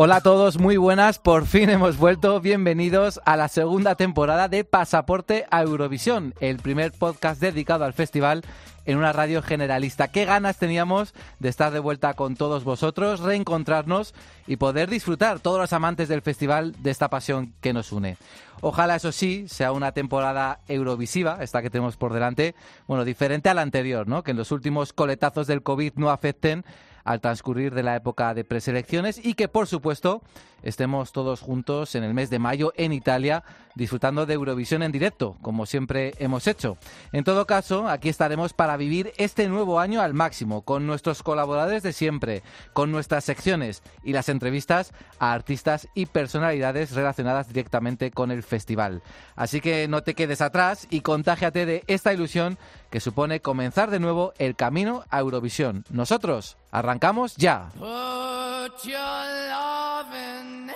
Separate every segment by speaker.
Speaker 1: Hola a todos, muy buenas. Por fin hemos vuelto. Bienvenidos a la segunda temporada de Pasaporte a Eurovisión, el primer podcast dedicado al festival en una radio generalista. Qué ganas teníamos de estar de vuelta con todos vosotros, reencontrarnos y poder disfrutar todos los amantes del festival de esta pasión que nos une. Ojalá, eso sí, sea una temporada eurovisiva, esta que tenemos por delante, bueno, diferente a la anterior, ¿no? Que en los últimos coletazos del COVID no afecten al transcurrir de la época de preselecciones y que, por supuesto, estemos todos juntos en el mes de mayo en Italia disfrutando de Eurovisión en directo, como siempre hemos hecho. En todo caso, aquí estaremos para vivir este nuevo año al máximo, con nuestros colaboradores de siempre, con nuestras secciones y las entrevistas a artistas y personalidades relacionadas directamente con el festival. Así que no te quedes atrás y contágiate de esta ilusión que supone comenzar de nuevo el camino a Eurovisión. Nosotros arrancamos ya.
Speaker 2: Put your hand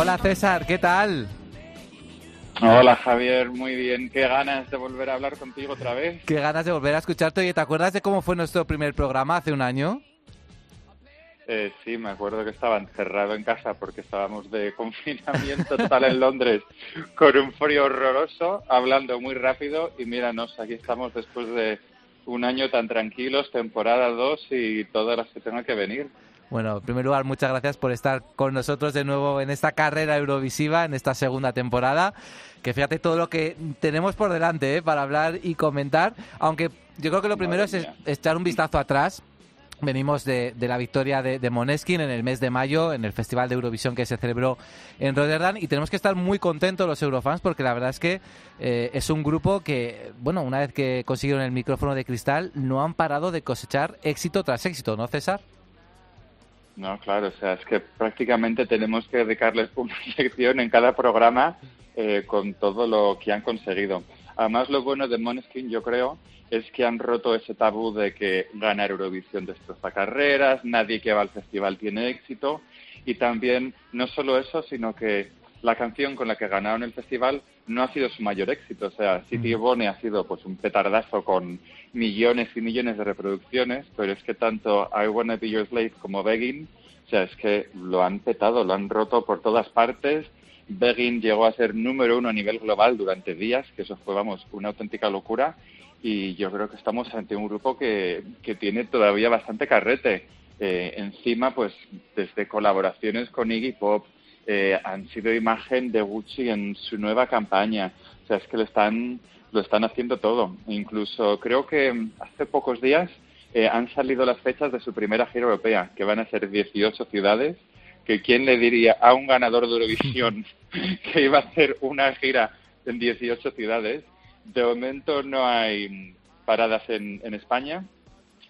Speaker 1: Hola César, ¿qué tal?
Speaker 3: Hola Javier, muy bien. Qué ganas de volver a hablar contigo otra vez.
Speaker 1: Qué ganas de volver a escucharte. Oye, ¿te acuerdas de cómo fue nuestro primer programa hace un año?
Speaker 3: Eh, sí, me acuerdo que estaba encerrado en casa porque estábamos de confinamiento total en Londres con un frío horroroso, hablando muy rápido y míranos, aquí estamos después de un año tan tranquilos, temporada 2 y todas las que tengan que venir.
Speaker 1: Bueno, en primer lugar, muchas gracias por estar con nosotros de nuevo en esta carrera eurovisiva, en esta segunda temporada. Que fíjate todo lo que tenemos por delante ¿eh? para hablar y comentar. Aunque yo creo que lo primero es echar un vistazo atrás. Venimos de, de la victoria de, de Moneskin en el mes de mayo, en el Festival de Eurovisión que se celebró en Rotterdam. Y tenemos que estar muy contentos los eurofans porque la verdad es que eh, es un grupo que, bueno, una vez que consiguieron el micrófono de cristal, no han parado de cosechar éxito tras éxito, ¿no, César?
Speaker 3: No, claro, o sea, es que prácticamente tenemos que dedicarles una sección en cada programa eh, con todo lo que han conseguido. Además, lo bueno de Måneskin, yo creo, es que han roto ese tabú de que ganar Eurovisión destroza carreras, nadie que va al festival tiene éxito, y también no solo eso, sino que la canción con la que ganaron el festival no ha sido su mayor éxito. O sea, City Bone ha sido pues un petardazo con millones y millones de reproducciones, pero es que tanto I Wanna Be Your Slave como Begging, o sea, es que lo han petado, lo han roto por todas partes. Begging llegó a ser número uno a nivel global durante días, que eso fue, vamos, una auténtica locura. Y yo creo que estamos ante un grupo que, que tiene todavía bastante carrete. Eh, encima, pues, desde colaboraciones con Iggy Pop, eh, han sido imagen de Gucci en su nueva campaña. O sea, es que lo están, lo están haciendo todo. Incluso creo que hace pocos días eh, han salido las fechas de su primera gira europea, que van a ser 18 ciudades. Que quién le diría a un ganador de Eurovisión que iba a hacer una gira en 18 ciudades. De momento no hay paradas en, en España.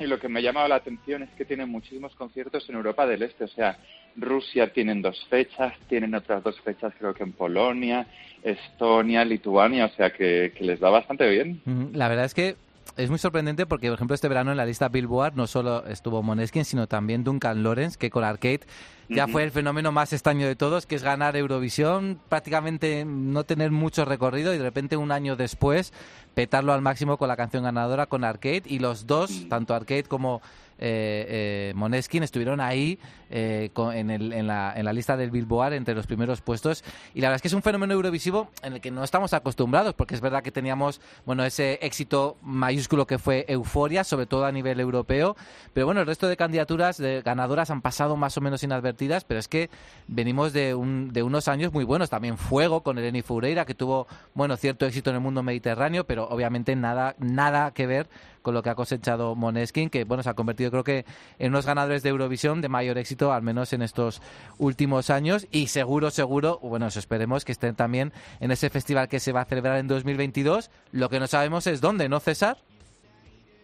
Speaker 3: Y lo que me ha llamado la atención es que tienen muchísimos conciertos en Europa del Este. O sea, Rusia tienen dos fechas, tienen otras dos fechas creo que en Polonia, Estonia, Lituania, o sea que, les va bastante bien.
Speaker 1: La verdad es que es muy sorprendente porque, por ejemplo, este verano en la lista Billboard no solo estuvo Moneskin, sino también Duncan Lawrence, que con Arcade ya fue el fenómeno más extraño de todos, que es ganar Eurovisión, prácticamente no tener mucho recorrido y de repente un año después petarlo al máximo con la canción ganadora con Arcade. Y los dos, tanto Arcade como eh, eh, Måneskin estuvieron ahí eh, en, la, lista del Billboard entre los primeros puestos. Y la verdad es que es un fenómeno eurovisivo en el que no estamos acostumbrados porque es verdad que teníamos bueno ese éxito mayúsculo que fue Euforia sobre todo a nivel europeo. Pero bueno el resto de candidaturas de ganadoras han pasado más o menos inadvertidas pero es que venimos de, un, de unos años muy buenos. También Fuego con Eleni Foureira que tuvo bueno cierto éxito en el mundo mediterráneo pero obviamente nada nada que ver con lo que ha cosechado Moneskin, que bueno se ha convertido creo que en unos ganadores de Eurovisión de mayor éxito, al menos en estos últimos años, y seguro, seguro, bueno, esperemos que estén también en ese festival que se va a celebrar en 2022. Lo que no sabemos es dónde, ¿no, César?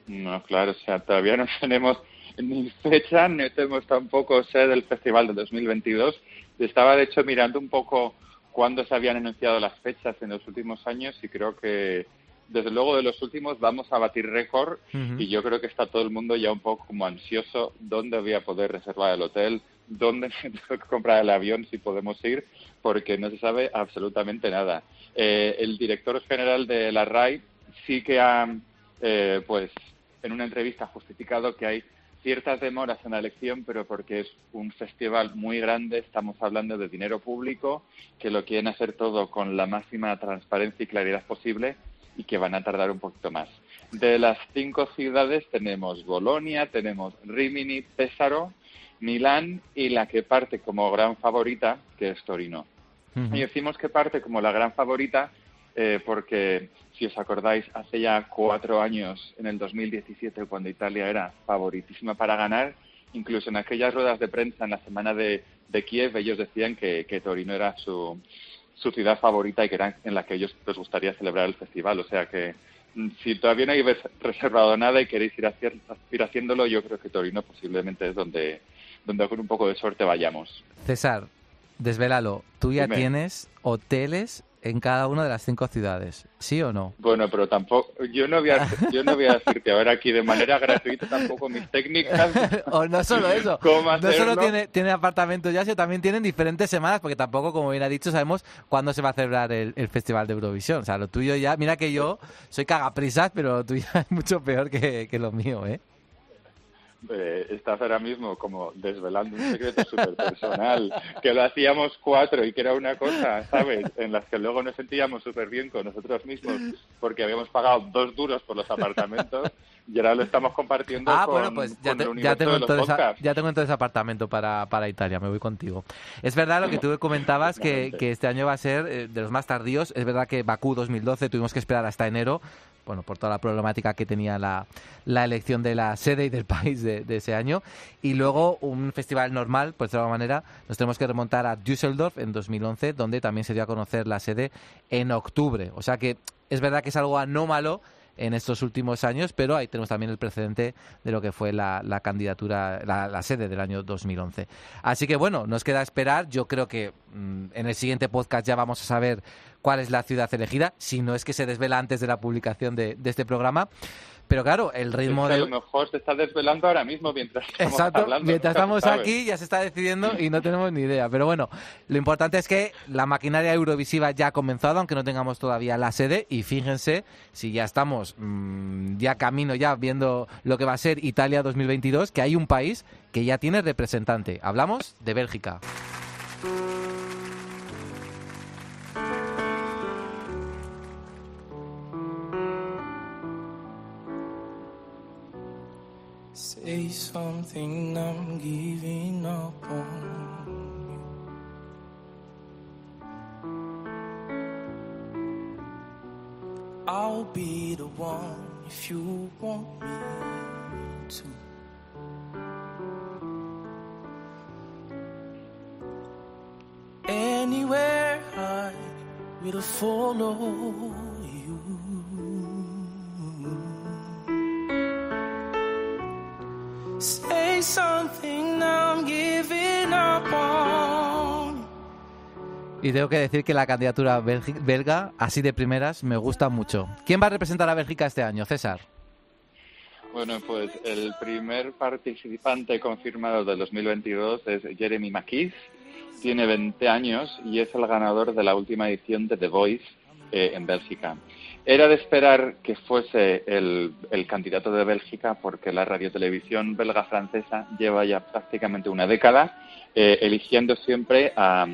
Speaker 3: No, claro, o sea, todavía no tenemos ni fecha, ni tenemos tampoco sede del festival de 2022. Estaba, de hecho, mirando un poco cuándo se habían anunciado las fechas en los últimos años y creo que, desde luego, de los últimos vamos a batir récord y yo creo que está todo el mundo ya un poco como ansioso dónde voy a poder reservar el hotel, dónde tengo que comprar el avión si podemos ir, porque no se sabe absolutamente nada. Eh, el director general de la RAI sí que ha, eh, pues, en una entrevista justificado que hay ciertas demoras en la elección, pero porque es un festival muy grande, estamos hablando de dinero público, que lo quieren hacer todo con la máxima transparencia y claridad posible y que van a tardar un poquito más. De las cinco ciudades tenemos Bolonia, tenemos Rimini, Pesaro, Milán y la que parte como gran favorita, que es Torino. Y decimos que parte como la gran favorita eh, porque, si os acordáis, hace ya cuatro años, en el 2017, cuando Italia era favoritísima para ganar, incluso en aquellas ruedas de prensa en la semana de, de Kiev, ellos decían que, que Torino era su, su ciudad favorita y que era en la que ellos les gustaría celebrar el festival. O sea que mm, si todavía no habéis reservado nada y queréis ir, hacer- ir haciéndolo, yo creo que Torino posiblemente es donde, donde con un poco de suerte vayamos.
Speaker 1: César, desvélalo, tú ya
Speaker 3: Dime.
Speaker 1: tienes hoteles en cada una de las cinco ciudades, ¿sí o no?
Speaker 3: Bueno, pero tampoco, yo no voy a, yo no voy a decirte ahora aquí de manera gratuita tampoco mis técnicas.
Speaker 1: o no solo eso,
Speaker 3: ¿Cómo
Speaker 1: no solo tiene, tiene apartamentos ya, sino también tienen diferentes semanas, porque tampoco, como bien ha dicho, sabemos cuándo se va a celebrar el, el Festival de Eurovisión. O sea, lo tuyo ya, mira que yo soy cagaprisas, pero lo tuyo es mucho peor que, que lo mío, ¿eh?
Speaker 3: Eh, estás ahora mismo como desvelando un secreto súper personal, que lo hacíamos cuatro y que era una cosa, ¿sabes? En las que luego nos sentíamos súper bien con nosotros mismos porque habíamos pagado dos duros por los apartamentos y ahora lo estamos compartiendo
Speaker 1: Ah,
Speaker 3: con,
Speaker 1: bueno, pues ya,
Speaker 3: con
Speaker 1: te-
Speaker 3: el
Speaker 1: ya tengo
Speaker 3: de los
Speaker 1: entonces, a- ya tengo entonces apartamento para, para Italia, me voy contigo. Es verdad lo que tú comentabas, que, que este año va a ser eh, de los más tardíos. Es verdad que Bakú 2012 tuvimos que esperar hasta enero, bueno, por toda la problemática que tenía la, la elección de la sede y del país de, de ese año. Y luego un festival normal, pues de alguna manera, nos tenemos que remontar a Düsseldorf en 2011, donde también se dio a conocer la sede en octubre. O sea que es verdad que es algo anómalo en estos últimos años, pero ahí tenemos también el precedente de lo que fue la, candidatura, la, sede del año 2011. Así que bueno, nos queda esperar. Yo creo que mm, en el siguiente podcast ya vamos a saber cuál es la ciudad elegida, si no es que se desvela antes de la publicación de este programa. Pero claro, el
Speaker 3: Es
Speaker 1: ritmo
Speaker 3: que a
Speaker 1: de...
Speaker 3: lo mejor se está desvelando ahora mismo mientras estamos
Speaker 1: Exacto,
Speaker 3: hablando.
Speaker 1: mientras estamos aquí ya se está decidiendo y no tenemos ni idea. Pero bueno, lo importante es que la maquinaria eurovisiva ya ha comenzado, aunque no tengamos todavía la sede. Y fíjense, si ya estamos mm, ya camino, ya viendo lo que va a ser Italia 2022, que hay un país que ya tiene representante. Hablamos de Bélgica.
Speaker 2: Say something, I'm giving up on. I'll be the one if you want me to. Anywhere I will follow
Speaker 1: Y tengo que decir que la candidatura belga, así de primeras, me gusta mucho. ¿Quién va a representar a Bélgica este año, César?
Speaker 3: Bueno, pues el primer participante confirmado del 2022 es Jeremy McKeith. Tiene 20 años y es el ganador de la última edición de The Voice, eh, en Bélgica. Era de esperar que fuese el, el candidato de Bélgica porque la radiotelevisión belga-francesa lleva ya prácticamente una década eh, eligiendo siempre a,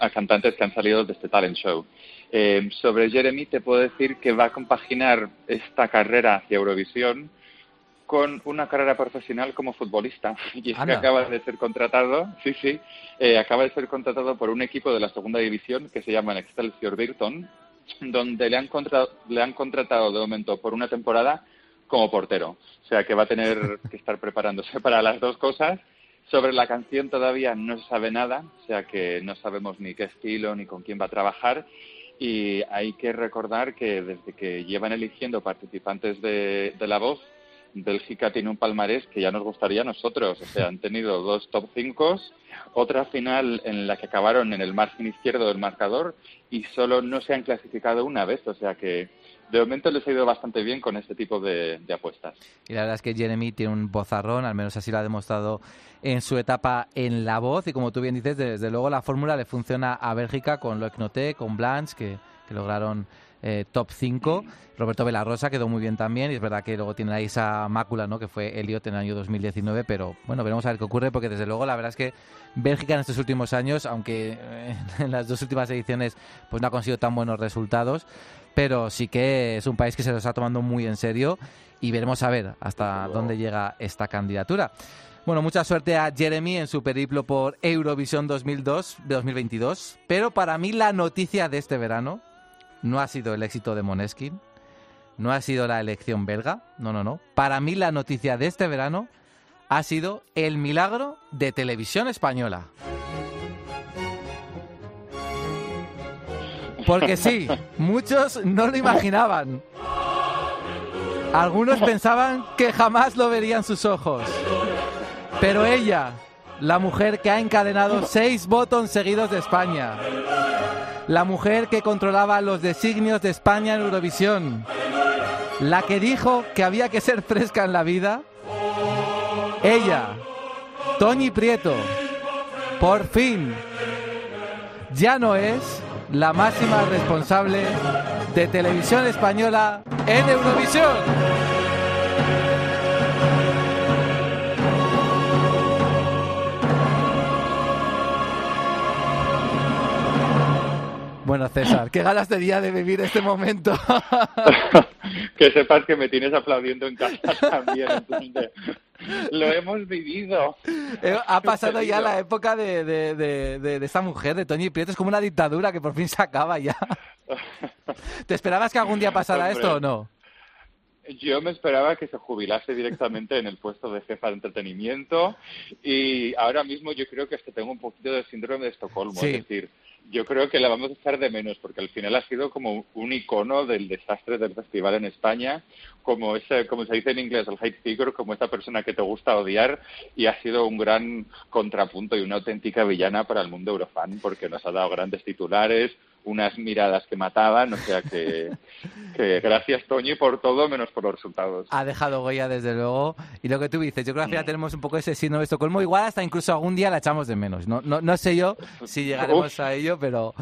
Speaker 3: a cantantes que han salido de este talent show. Eh, sobre Jeremy te puedo decir que va a compaginar esta carrera hacia Eurovisión con una carrera profesional como futbolista. Y es que acaba de ser contratado, sí, sí, eh, acaba de ser contratado por un equipo de la segunda división que se llama Excelsior Birton, donde le han, contra- le han contratado de momento por una temporada como portero. O sea que va a tener que estar preparándose para las dos cosas. Sobre la canción todavía no se sabe nada, o sea que no sabemos ni qué estilo ni con quién va a trabajar. Y hay que recordar que desde que llevan eligiendo participantes de, de La Voz, Bélgica tiene un palmarés que ya nos gustaría a nosotros. O sea, han tenido dos top 5, otra final en la que acabaron en el margen izquierdo del marcador y solo no se han clasificado una vez. O sea que de momento les ha ido bastante bien con este tipo de, de apuestas.
Speaker 1: Y la verdad es que Jeremy tiene un vozarrón, al menos así lo ha demostrado en su etapa en la voz. Y como tú bien dices, desde luego la fórmula le funciona a Bélgica con Loic Noté, con Blanche, que lograron eh, top 5. Roberto Velarrosa quedó muy bien también. Y es verdad que luego tiene ahí esa mácula, ¿no? que fue Elliot en el año 2019. Pero bueno, veremos a ver qué ocurre, porque desde luego la verdad es que Bélgica en estos últimos años, aunque eh, en las dos últimas ediciones pues no ha conseguido tan buenos resultados, pero sí que es un país que se lo está tomando muy en serio y veremos a ver hasta dónde llega esta candidatura. Bueno, mucha suerte a Jeremy en su periplo por Eurovisión 2002, 2022, pero para mí la noticia de este verano no ha sido el éxito de Moneskin, no ha sido la elección belga, no, no, no. Para mí la noticia de este verano ha sido el milagro de televisión española. Porque sí, muchos no lo imaginaban. Algunos pensaban que jamás lo verían sus ojos. Pero ella, la mujer que ha encadenado seis votos seguidos de España, la mujer que controlaba los designios de España en Eurovisión, la que dijo que había que ser fresca en la vida, ella, Toñi Prieto, por fin, ya no es la máxima responsable de televisión española en Eurovisión. Bueno, César, qué ganas tenía de vivir este momento.
Speaker 3: que sepas que me tienes aplaudiendo en casa también. entonces, lo hemos vivido.
Speaker 1: Eh, ha pasado ya la época de, de, de, de, de esta mujer, de Toñi Prieto. Es como una dictadura que por fin se acaba ya. ¿Te esperabas que algún día pasara
Speaker 3: Hombre.
Speaker 1: esto o no?
Speaker 3: Yo me esperaba que se jubilase directamente en el puesto de jefa de entretenimiento y ahora mismo yo creo que hasta tengo un poquito de síndrome de Estocolmo.
Speaker 1: Sí.
Speaker 3: Es decir, yo creo que la vamos a echar de menos porque al final ha sido como un icono del desastre del festival en España, como ese, como se dice en inglés, el hate figure, como esa persona que te gusta odiar y ha sido un gran contrapunto y una auténtica villana para el mundo eurofan porque nos ha dado grandes titulares, unas miradas que mataban, o sea que, que gracias Toñi por todo menos por los resultados.
Speaker 1: Ha dejado huella, desde luego. Y lo que tú dices, yo creo que al final tenemos un poco ese síndrome de Estocolmo. Igual hasta incluso algún día la echamos de menos. No, no, no sé yo si llegaremos
Speaker 3: Uf.
Speaker 1: a ello, pero,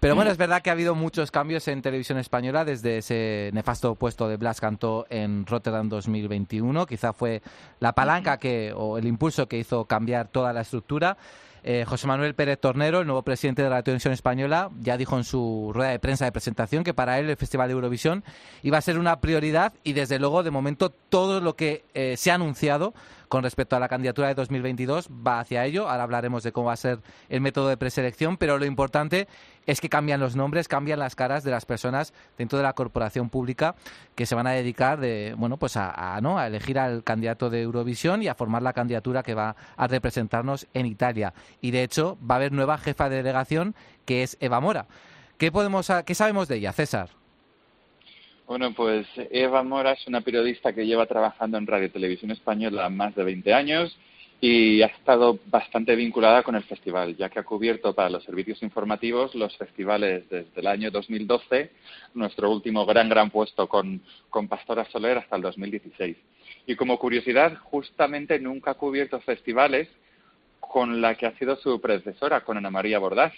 Speaker 1: pero bueno, es verdad que ha habido muchos cambios en televisión española desde ese nefasto puesto de Blas Cantó en Rotterdam 2021. Quizá fue la palanca que, o el impulso que hizo cambiar toda la estructura. Eh, José Manuel Pérez Tornero, el nuevo presidente de la televisión española, ya dijo en su rueda de prensa de presentación que para él el Festival de Eurovisión iba a ser una prioridad y desde luego de momento todo lo que eh, se ha anunciado con respecto a la candidatura de 2022 va hacia ello. Ahora hablaremos de cómo va a ser el método de preselección, pero lo importante es que cambian los nombres, cambian las caras de las personas dentro de la corporación pública que se van a dedicar de, bueno, pues a, a, ¿no? a elegir al candidato de Eurovisión y a formar la candidatura que va a representarnos en Italia. Y de hecho va a haber nueva jefa de delegación que es Eva Mora. ¿Qué, podemos, qué sabemos de ella, César?
Speaker 3: Bueno, pues Eva Mora es una periodista que lleva trabajando en Radio Televisión Española más de 20 años y ha estado bastante vinculada con el festival, ya que ha cubierto para los servicios informativos los festivales desde el año 2012, nuestro último gran, gran puesto con, con Pastora Soler hasta el 2016. Y como curiosidad, justamente nunca ha cubierto festivales con la que ha sido su predecesora, con Ana María Bordás.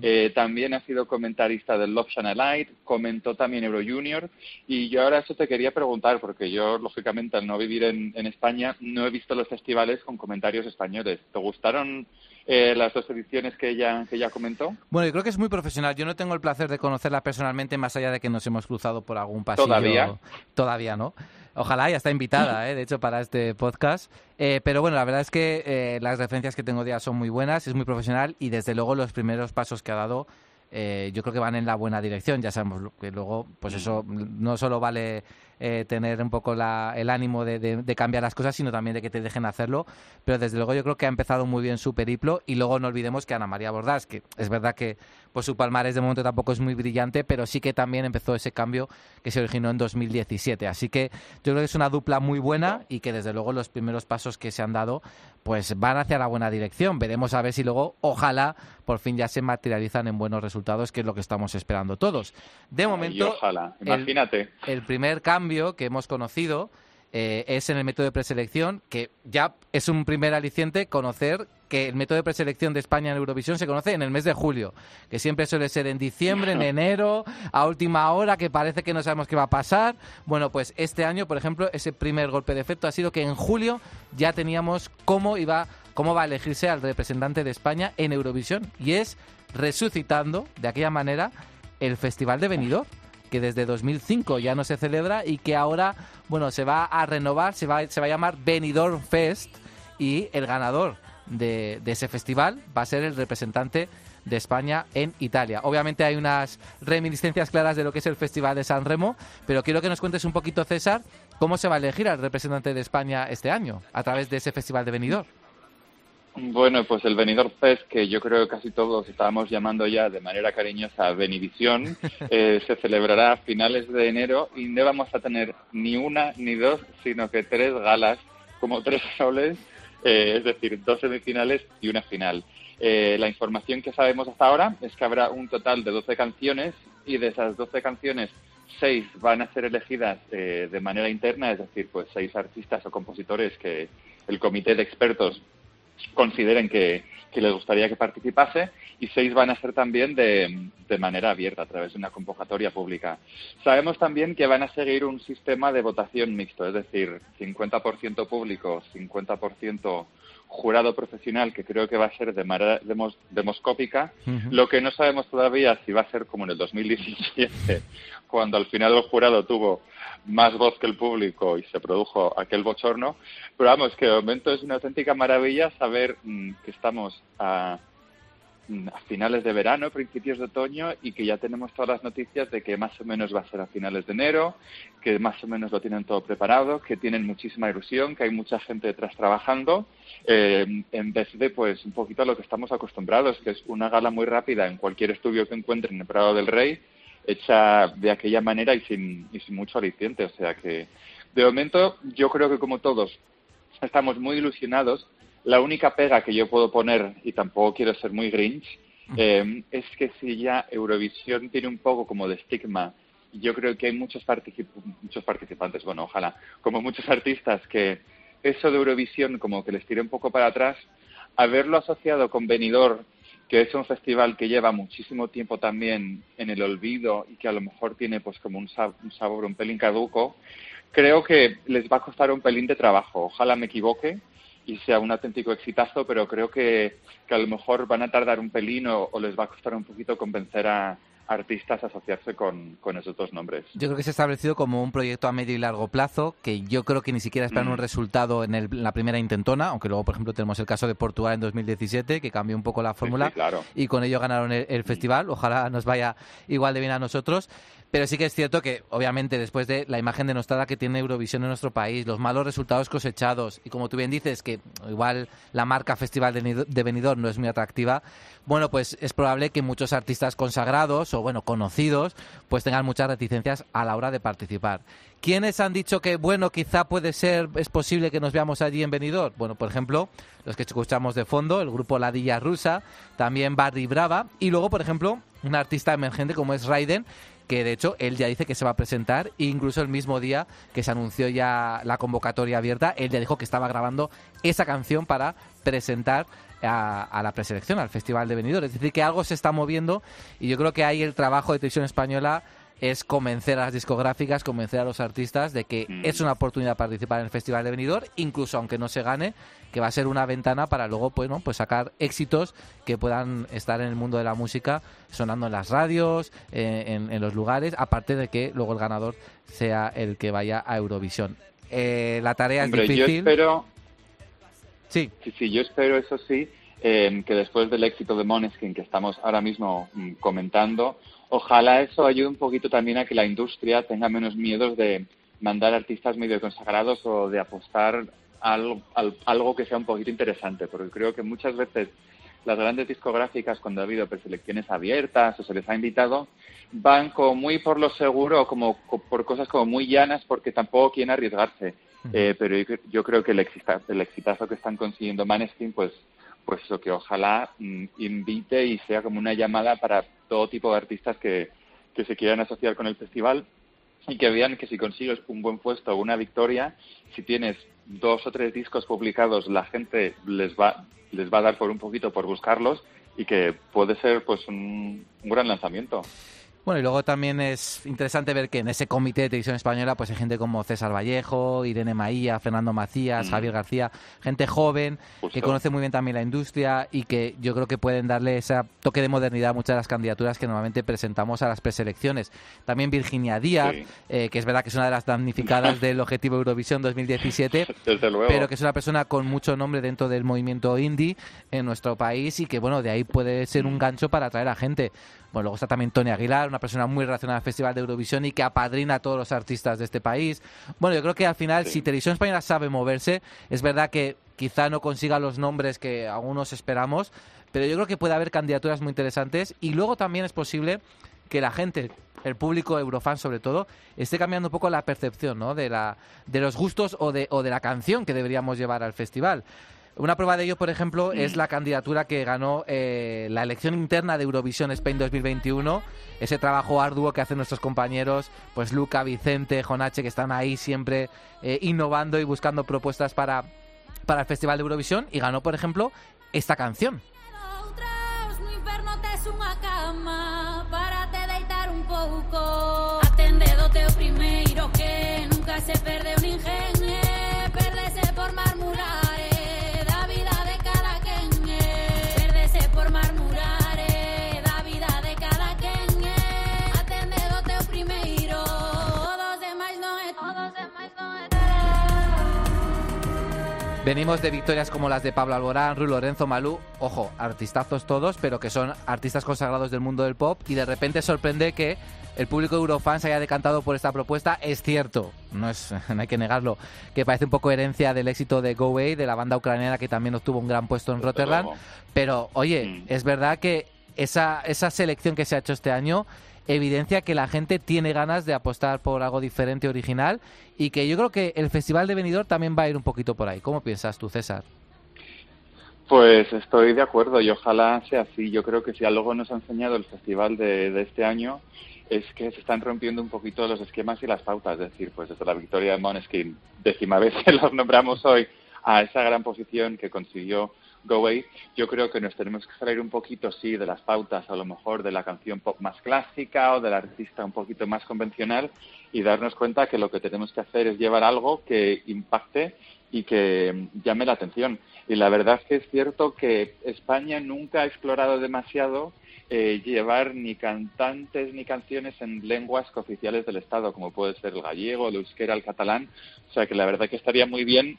Speaker 3: Eh, también ha sido comentarista del Love Channel Light, comentó también Euro Junior. Y yo ahora eso te quería preguntar, porque yo, lógicamente, al no vivir en, en España, no he visto los festivales con comentarios españoles. ¿Te gustaron eh, las dos ediciones que ella, que ella comentó?
Speaker 1: Bueno, yo creo que es muy profesional. Yo no tengo el placer de conocerla personalmente, más allá de que nos hemos cruzado por algún pasillo.
Speaker 3: ¿Todavía?
Speaker 1: Todavía no. Ojalá ya está invitada, ¿eh? de hecho, para este podcast. Eh, pero bueno, la verdad es que eh, las referencias que tengo de ella son muy buenas, es muy profesional y desde luego los primeros pasos que ha dado eh, yo creo que van en la buena dirección. Ya sabemos que luego, pues eso no solo vale eh, tener un poco la- el ánimo de, de- de cambiar las cosas, sino también de que te dejen hacerlo. Pero desde luego yo creo que ha empezado muy bien su periplo y luego no olvidemos que Ana María Bordás, que es verdad que pues su palmarés de momento tampoco es muy brillante, pero sí que también empezó ese cambio que se originó en 2017. Así que yo creo que es una dupla muy buena y que desde luego los primeros pasos que se han dado pues van hacia la buena dirección. Veremos a ver si luego, ojalá, por fin ya se materializan en buenos resultados, que es lo que estamos esperando todos. De momento,
Speaker 3: ojalá,
Speaker 1: el-
Speaker 3: imagínate.
Speaker 1: el primer cambio que hemos conocido eh, es en el método de preselección, que ya es un primer aliciente conocer que el método de preselección de España en Eurovisión se conoce en el mes de julio, que siempre suele ser en diciembre, en enero, a última hora, que parece que no sabemos qué va a pasar. Bueno, pues este año, por ejemplo, ese primer golpe de efecto ha sido que en julio ya teníamos cómo iba cómo va a elegirse al representante de España en Eurovisión y es resucitando de aquella manera el Festival de Benidorm que desde 2005 ya no se celebra y que ahora, bueno, se va a renovar, se va, se va a llamar Benidorm Fest y el ganador de, ese festival va a ser el representante de España en Italia. Obviamente hay unas reminiscencias claras de lo que es el Festival de San Remo, pero quiero que nos cuentes un poquito, César, cómo se va a elegir al representante de España este año a través de ese Festival de Benidorm.
Speaker 3: Bueno, pues el Benidorm Fest, que yo creo que casi todos estábamos llamando ya de manera cariñosa Benivisión, eh, se celebrará a finales de enero y no vamos a tener ni una ni dos, sino que tres galas, como tres soles, eh, es decir, dos semifinales y una final. Eh, la información que sabemos hasta ahora es que habrá un total de 12 canciones y de esas 12 canciones, seis van a ser elegidas eh, de manera interna, es decir, pues seis artistas o compositores que el comité de expertos consideren que, que les gustaría que participase y seis van a ser también de, de manera abierta a través de una convocatoria pública. Sabemos también que van a seguir un sistema de votación mixto, es decir, 50% público, 50% jurado profesional, que creo que va a ser de manera demos- demoscópica. Lo que no sabemos todavía si va a ser como en el 2017, cuando al final el jurado tuvo más voz que el público y se produjo aquel bochorno. Pero vamos, que de momento es una auténtica maravilla saber mm, que estamos a, a finales de verano, principios de otoño y que ya tenemos todas las noticias de que más o menos va a ser a finales de enero, que más o menos lo tienen todo preparado, que tienen muchísima ilusión, que hay mucha gente detrás trabajando, eh, en vez de pues un poquito a lo que estamos acostumbrados, que es una gala muy rápida en cualquier estudio que encuentren en el Prado del Rey, hecha de aquella manera y sin, y sin mucho aliciente. O sea que, de momento, yo creo que como todos estamos muy ilusionados. La única pega que yo puedo poner, y tampoco quiero ser muy grinch, eh, es que si ya Eurovisión tiene un poco como de estigma, yo creo que hay muchos, particip- muchos participantes, bueno, ojalá, como muchos artistas que eso de Eurovisión como que les tire un poco para atrás, haberlo asociado con Benidorm, que es un festival que lleva muchísimo tiempo también en el olvido y que a lo mejor tiene pues como un, sab- un sabor un pelín caduco, creo que les va a costar un pelín de trabajo. Ojalá me equivoque y sea un auténtico exitazo, pero creo que, que a lo mejor van a tardar un pelín o, o les va a costar un poquito convencer a artistas asociarse con, con esos dos nombres.
Speaker 1: Yo creo que se ha establecido como un proyecto a medio y largo plazo, que yo creo que ni siquiera esperan
Speaker 3: Mm.
Speaker 1: un resultado en, el- en la primera intentona, aunque luego, por ejemplo, tenemos el caso de Portugal en 2017, que cambió un poco la fórmula
Speaker 3: sí, claro.
Speaker 1: y con ello ganaron el, el festival. Ojalá nos vaya igual de bien a nosotros. Pero sí que es cierto que, obviamente, después de la imagen denostada que tiene Eurovisión en nuestro país, los malos resultados cosechados, y como tú bien dices, que igual la marca Festival de Benidorm no es muy atractiva, bueno, pues es probable que muchos artistas consagrados bueno, conocidos, pues tengan muchas reticencias a la hora de participar. ¿Quiénes han dicho que, bueno, quizá puede ser, es posible que nos veamos allí en Benidorm? Bueno, por ejemplo, los que escuchamos de fondo, el grupo Ladilla Rusa, también Barry Brava, y luego, por ejemplo, un artista emergente como es Raiden, que de hecho él ya dice que se va a presentar, e incluso el mismo día que se anunció ya la convocatoria abierta, él ya dijo que estaba grabando esa canción para presentar a, a la preselección, al Festival de Benidorm. Es decir, que algo se está moviendo y yo creo que ahí el trabajo de televisión española es convencer a las discográficas, convencer a los artistas de que
Speaker 3: Mm.
Speaker 1: es una oportunidad participar en el Festival de Benidorm, incluso aunque no se gane, que va a ser una ventana para luego bueno, pues sacar éxitos que puedan estar en el mundo de la música, sonando en las radios, eh, en, en los lugares, aparte de que luego el ganador sea el que vaya a Eurovisión. Eh, la tarea
Speaker 3: Hombre,
Speaker 1: es
Speaker 3: yo
Speaker 1: difícil.
Speaker 3: espero,
Speaker 1: Sí,
Speaker 3: sí, yo espero, eso sí, eh, que después del éxito de Måneskin que estamos ahora mismo mm, comentando, ojalá eso ayude un poquito también a que la industria tenga menos miedos de mandar artistas medio consagrados o de apostar a algo, al- algo que sea un poquito interesante, porque creo que muchas veces las grandes discográficas, cuando ha habido preselecciones abiertas o se les ha invitado, van como muy por lo seguro, o como co- por cosas como muy llanas, porque tampoco quieren arriesgarse. Eh, pero yo, cre- yo creo que el, exita- el exitazo que están consiguiendo Maneskin, pues, pues eso, que ojalá mm, invite y sea como una llamada para todo tipo de artistas que, que se quieran asociar con el festival y que vean que si consigues un buen puesto o una victoria, si tienes dos o tres discos publicados, la gente les va, les va a dar por un poquito por buscarlos y que puede ser pues un, un gran lanzamiento.
Speaker 1: Bueno, y luego también es interesante ver que en ese comité de televisión española pues hay gente como César Vallejo, Irene Maía, Fernando Macías,
Speaker 3: Mm.
Speaker 1: Javier García, gente joven que conoce muy bien también la industria y que yo creo que pueden darle ese toque de modernidad a muchas de las candidaturas que normalmente presentamos a las preselecciones. También Virginia Díaz,
Speaker 3: Sí.
Speaker 1: eh, que es verdad que es una de las damnificadas del Objetivo Eurovisión 2017,
Speaker 3: Desde luego.
Speaker 1: pero que es una persona con mucho nombre dentro del movimiento indie en nuestro país y que, bueno, de ahí puede ser un gancho para atraer a gente. Bueno, luego está también Tony Aguilar, una persona muy relacionada al Festival de Eurovisión y que apadrina a todos los artistas de este país. Bueno, yo creo que al final,
Speaker 3: Sí.
Speaker 1: si Televisión Española sabe moverse, es verdad que quizá no consiga los nombres que algunos esperamos, pero yo creo que puede haber candidaturas muy interesantes y luego también es posible que la gente, el público eurofan sobre todo, esté cambiando un poco la percepción ¿no? de, la, de los gustos o de, o de la canción que deberíamos llevar al festival. Una prueba de ello, por ejemplo, es la candidatura que ganó eh, la elección interna de Eurovisión Spain 2021. Ese trabajo arduo que hacen nuestros compañeros, pues Luca, Vicente, Jonache, que están ahí siempre eh, innovando y buscando propuestas para, para el Festival de Eurovisión. Y ganó, por ejemplo, esta canción.
Speaker 4: Tes unha cama para te
Speaker 1: Venimos de victorias como las de Pablo Alborán, Rui Lorenzo, Malú, ojo, artistazos todos, pero que son artistas consagrados del mundo del pop y de repente sorprende que el público eurofan se haya decantado por esta propuesta. Es cierto, no, es, no hay que negarlo, que parece un poco herencia del éxito de Go Away, de la banda ucraniana que también obtuvo un gran puesto en Rotterdam. Pero, oye,
Speaker 3: Mm.
Speaker 1: es verdad que esa, esa selección que se ha hecho este año evidencia que la gente tiene ganas de apostar por algo diferente, original, y que yo creo que el Festival de Benidorm también va a ir un poquito por ahí. ¿Cómo piensas tú, César?
Speaker 3: Pues estoy de acuerdo y ojalá sea así. Yo creo que si algo nos ha enseñado el festival de, este año es que se están rompiendo un poquito los esquemas y las pautas. Es decir, pues desde la victoria de Måneskin, décima vez que los nombramos hoy, a esa gran posición que consiguió Go Away, yo creo que nos tenemos que salir un poquito, sí, de las pautas, a lo mejor de la canción pop más clásica o del artista un poquito más convencional y darnos cuenta que lo que tenemos que hacer es llevar algo que impacte y que llame la atención. Y la verdad es que es cierto que España nunca ha explorado demasiado eh, llevar ni cantantes ni canciones en lenguas cooficiales del Estado, como puede ser el gallego, el euskera, el catalán. O sea que la verdad que estaría muy bien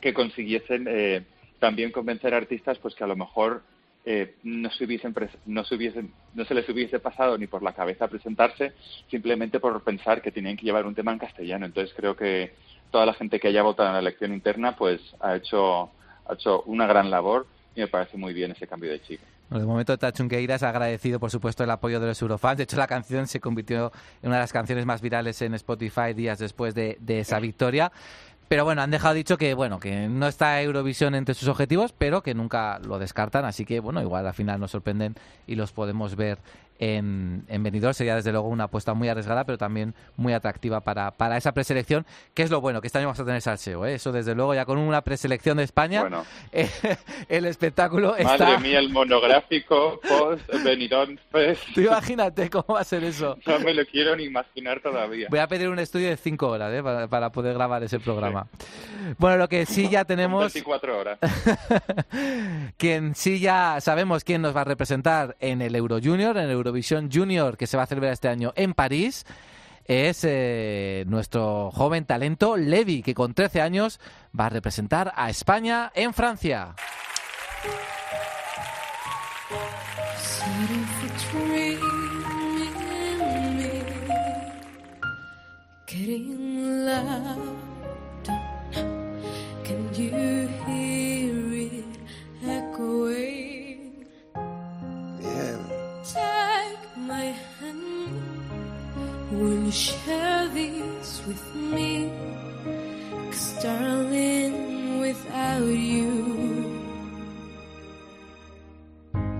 Speaker 3: que consiguiesen eh, también convencer a artistas pues que a lo mejor eh, no se hubiesen no se hubiesen no se les hubiese pasado ni por la cabeza presentarse simplemente por pensar que tenían que llevar un tema en castellano entonces creo que toda la gente que haya votado en la elección interna pues ha hecho ha hecho una gran labor y me parece muy bien ese cambio de chip
Speaker 1: Bueno, de momento Tachunqueiras ha agradecido, por supuesto, el apoyo de los eurofans. De hecho, la canción se convirtió en una de las canciones más virales en Spotify días después de, de esa victoria. Pero bueno, han dejado dicho que bueno que no está Eurovisión entre sus objetivos, pero que nunca lo descartan. Así que bueno, igual al final nos sorprenden y los podemos ver en, en Benidorm. Sería desde luego una apuesta muy arriesgada, pero también muy atractiva para, para esa preselección, que es lo bueno, que este año vamos a tener salseo. ¿eh? Eso desde luego, ya con una preselección de España,
Speaker 3: Bueno.
Speaker 1: eh, el espectáculo está...
Speaker 3: Madre mía, el monográfico post Benidorm Fest.
Speaker 1: Tú imagínate cómo va a ser eso.
Speaker 3: No me lo quiero ni imaginar todavía.
Speaker 1: Voy a pedir un estudio de cinco horas ¿eh? para, para poder grabar ese programa. Bueno, lo que sí ya tenemos,
Speaker 3: 24 horas.
Speaker 1: quien sí ya sabemos quién nos va a representar en el Euro Junior, en el Eurovisión Junior que se va a celebrar este año en París, es eh, nuestro joven talento Levi, que con 13 años va a representar a España en Francia.
Speaker 2: Will you share these with me? 'Cause darling, without you.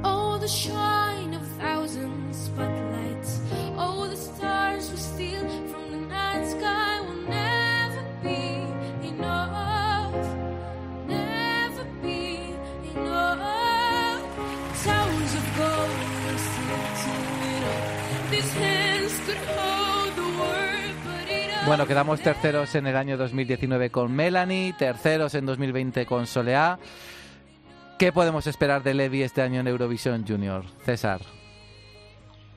Speaker 2: Oh, the shine of thousand spotlights.
Speaker 1: Bueno, quedamos terceros en el año 2019 con Melanie, terceros en 2020 con Soleá. ¿Qué podemos esperar de Levi este año en Eurovisión Junior? César.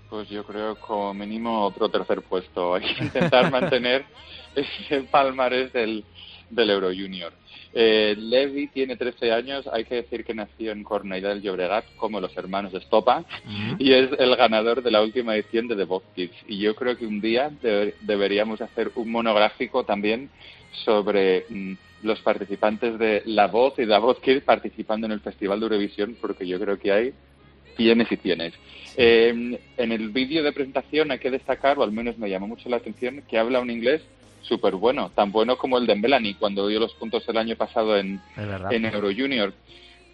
Speaker 3: Pues yo creo como mínimo otro tercer puesto. Hay que intentar mantener ese palmarés del, del Euro Junior. Eh, Levi tiene 13 años, hay que decir que nació en Cornellà del Llobregat, como los hermanos Estopa, y es el ganador de la última edición de The Voice Kids. Y yo creo que un día debe- deberíamos hacer un monográfico también sobre mm, los participantes de La Voz y The Voice Kids participando en el Festival de Eurovisión, porque yo creo que hay tienes y tienes. Eh, en el vídeo de presentación hay que destacar, o al menos me llamó mucho la atención, que habla un inglés súper bueno, tan bueno como el de Melanie cuando dio los puntos el año pasado en, en Euro Junior.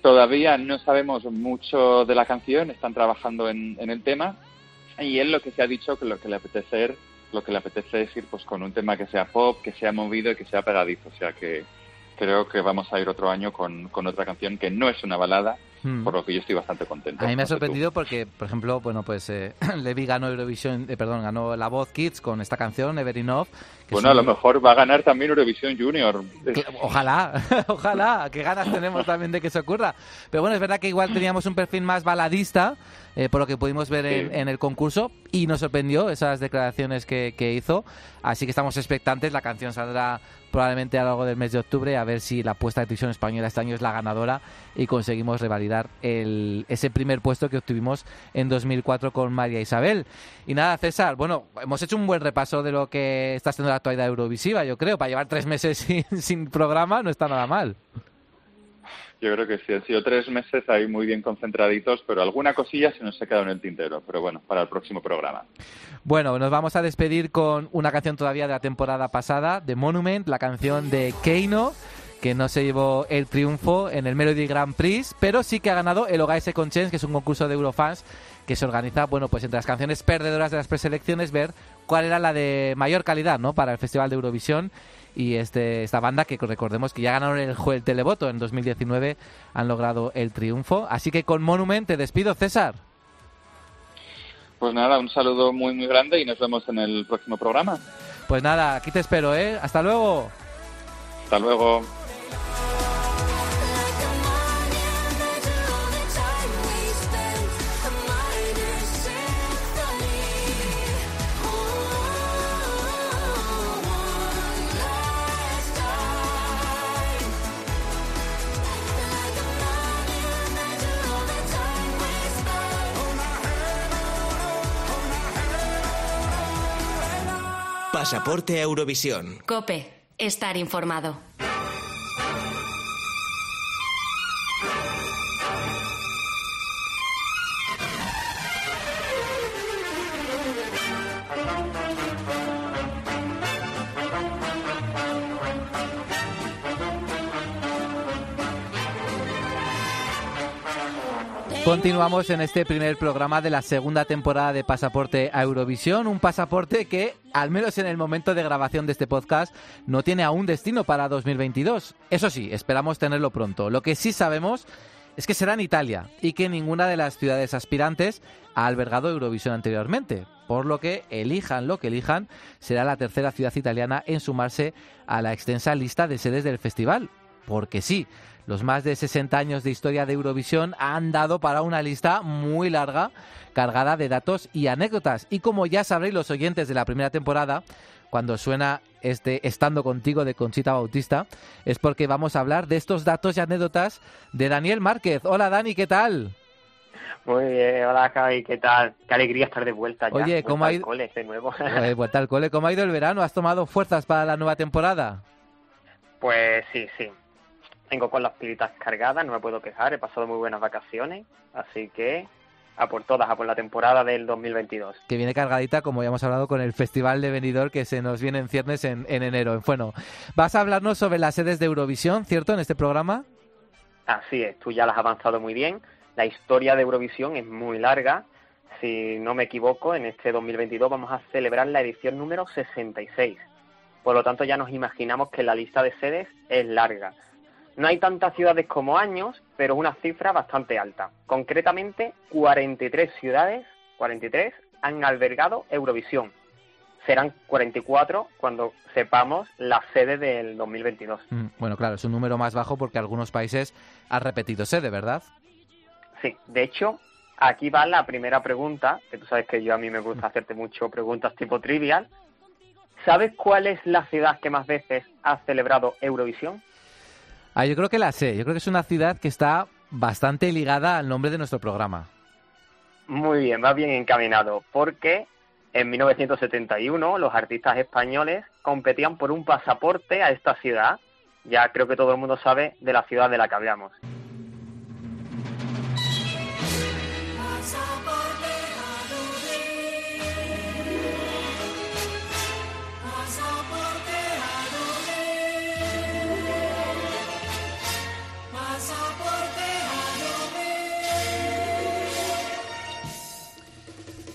Speaker 3: Todavía no sabemos mucho de la canción, están trabajando en, en el tema y él lo que se ha dicho que lo que le apetece lo que le apetece es ir pues con un tema que sea pop, que sea movido y que sea pegadizo, o sea que creo que vamos a ir otro año con, con otra canción que no es una balada,
Speaker 1: Hmm.
Speaker 3: por lo que yo estoy bastante contento.
Speaker 1: A mí me ha
Speaker 3: sé tú.
Speaker 1: sorprendido porque, por ejemplo, bueno, pues eh, Levi ganó Eurovisión, eh, perdón, ganó La Voz Kids con esta canción, Ever Enough. que
Speaker 3: Bueno, a lo mejor va a ganar también Eurovisión Junior.
Speaker 1: Ojalá, ojalá, qué ganas tenemos también de que se ocurra. Pero bueno, es verdad que igual teníamos un perfil más baladista, eh, por lo que pudimos ver en,
Speaker 3: Sí.
Speaker 1: en el concurso, y nos sorprendió esas declaraciones que, que hizo. Así que estamos expectantes, la canción saldrá probablemente a lo largo del mes de octubre, a ver si la apuesta de televisión española este año es la ganadora y conseguimos revalidar el, ese primer puesto que obtuvimos en 2004 con María Isabel. Y nada, César, bueno, hemos hecho un buen repaso de lo que está siendo la actualidad eurovisiva, yo creo, para llevar tres meses sin, sin programa no está nada mal.
Speaker 3: Yo creo que sí, han sido tres meses ahí muy bien concentraditos, pero alguna cosilla se nos ha quedado en el tintero. Pero bueno, para el próximo programa.
Speaker 1: Bueno, nos vamos a despedir con una canción todavía de la temporada pasada, de Monument, la canción de Keino, que no se llevó el triunfo en el Melody Grand Prix, pero sí que ha ganado el Ogae Second Chance, que es un concurso de Eurofans que se organiza, bueno, pues entre las canciones perdedoras de las preselecciones, ver cuál era la de mayor calidad, ¿no? Para el Festival de Eurovisión y este, esta banda que recordemos que ya ganaron el, el televoto en 2019 han logrado el triunfo. Así que con Monument te despido, César.
Speaker 3: Pues nada, un saludo muy, muy grande y nos vemos en el próximo programa.
Speaker 1: Pues nada, aquí te espero, ¿eh? Hasta luego.
Speaker 3: Hasta luego.
Speaker 5: Pasaporte a Eurovisión.
Speaker 6: Cope, estar informado.
Speaker 1: Continuamos en este primer programa de la segunda temporada de Pasaporte a Eurovisión, un pasaporte que, al menos en el momento de grabación de este podcast, no tiene aún destino para 2022. Eso sí, esperamos tenerlo pronto. Lo que sí sabemos es que será en Italia y que ninguna de las ciudades aspirantes ha albergado Eurovisión anteriormente, por lo que elijan lo que elijan, será la tercera ciudad italiana en sumarse a la extensa lista de sedes del festival. Porque sí, los más de 60 años de historia de Eurovisión han dado para una lista muy larga, cargada de datos y anécdotas. Y como ya sabréis los oyentes de la primera temporada, cuando suena este Estando contigo de Conchita Bautista, es porque vamos a hablar de estos datos y anécdotas de Daniel Márquez. Hola Dani, ¿qué tal?
Speaker 7: Muy bien, hola Javi, ¿qué tal? Qué alegría estar de vuelta ya.
Speaker 1: Oye,
Speaker 7: Vuelta
Speaker 1: ¿cómo ha
Speaker 7: al
Speaker 1: ido-
Speaker 7: cole de nuevo.
Speaker 1: Eh, vuelta al cole, ¿cómo ha ido el verano? ¿Has tomado fuerzas para la nueva temporada?
Speaker 7: pues sí, sí. Tengo con las pilitas cargadas, no me puedo quejar, he pasado muy buenas vacaciones, así que a por todas, a por la temporada del 2022.
Speaker 1: Que viene cargadita, como ya hemos hablado, con el Festival de Benidorm que se nos viene en ciernes en, en enero. Bueno, vas a hablarnos sobre las sedes de Eurovisión, ¿cierto? En este programa.
Speaker 7: Así es, tú ya las has avanzado muy bien. La historia de Eurovisión es muy larga. Si no me equivoco, en este 2022 vamos a celebrar la edición número 66. Por lo tanto, ya nos imaginamos que la lista de sedes es larga. No hay tantas ciudades como años, pero es una cifra bastante alta. Concretamente, 43 ciudades, 43, han albergado Eurovisión. Serán 44 cuando sepamos la sede del 2022.
Speaker 1: Mm, Bueno, claro, es un número más bajo porque algunos países han repetido sede, ¿verdad?
Speaker 7: Sí, de hecho, aquí va la primera pregunta, que tú sabes que yo a mí me gusta hacerte mucho preguntas tipo trivial. ¿Sabes cuál es la ciudad que más veces ha celebrado Eurovisión?
Speaker 1: Ah, yo creo que la sé. Yo creo que es una ciudad que está bastante ligada al nombre de nuestro programa.
Speaker 7: Muy bien, va bien encaminado, porque en 1971 los artistas españoles competían por un pasaporte a esta ciudad. Ya creo que todo el mundo sabe de la ciudad de la que hablamos.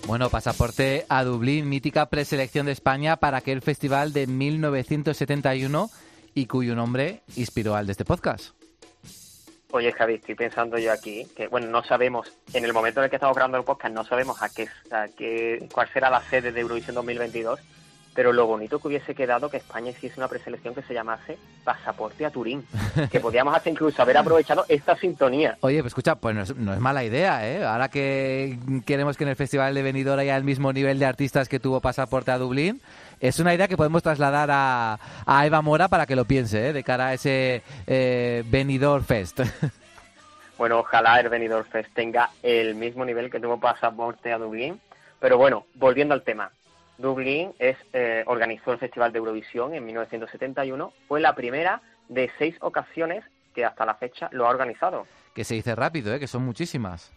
Speaker 1: Bueno, pasaporte a Dublín, mítica preselección de España para aquel festival de 1971 y cuyo nombre inspiró al de este podcast.
Speaker 7: Oye, Javi, estoy pensando yo aquí que, bueno, no sabemos, en el momento en el que estamos grabando el podcast, no sabemos a qué, a qué, cuál será la sede de Eurovisión 2022, pero lo bonito que hubiese quedado que España hiciese una preselección que se llamase Pasaporte a Turín, que podíamos hasta incluso haber aprovechado esta sintonía.
Speaker 1: Oye, pues escucha, pues no es, no es mala idea, ¿eh? Ahora que queremos que en el Festival de Benidorm haya el mismo nivel de artistas que tuvo pasaporte a Dublín, es una idea que podemos trasladar a, a Eva Mora para que lo piense, ¿eh? De cara a ese eh, Benidorm Fest.
Speaker 7: Bueno, ojalá el Benidorm Fest tenga el mismo nivel que tuvo Pasaporte a Dublín, pero bueno, volviendo al tema. Dublín es, eh, organizó el Festival de Eurovisión en 1971. Fue la primera de seis ocasiones que hasta la fecha lo ha organizado.
Speaker 1: que se dice rápido, ¿eh? Que son muchísimas.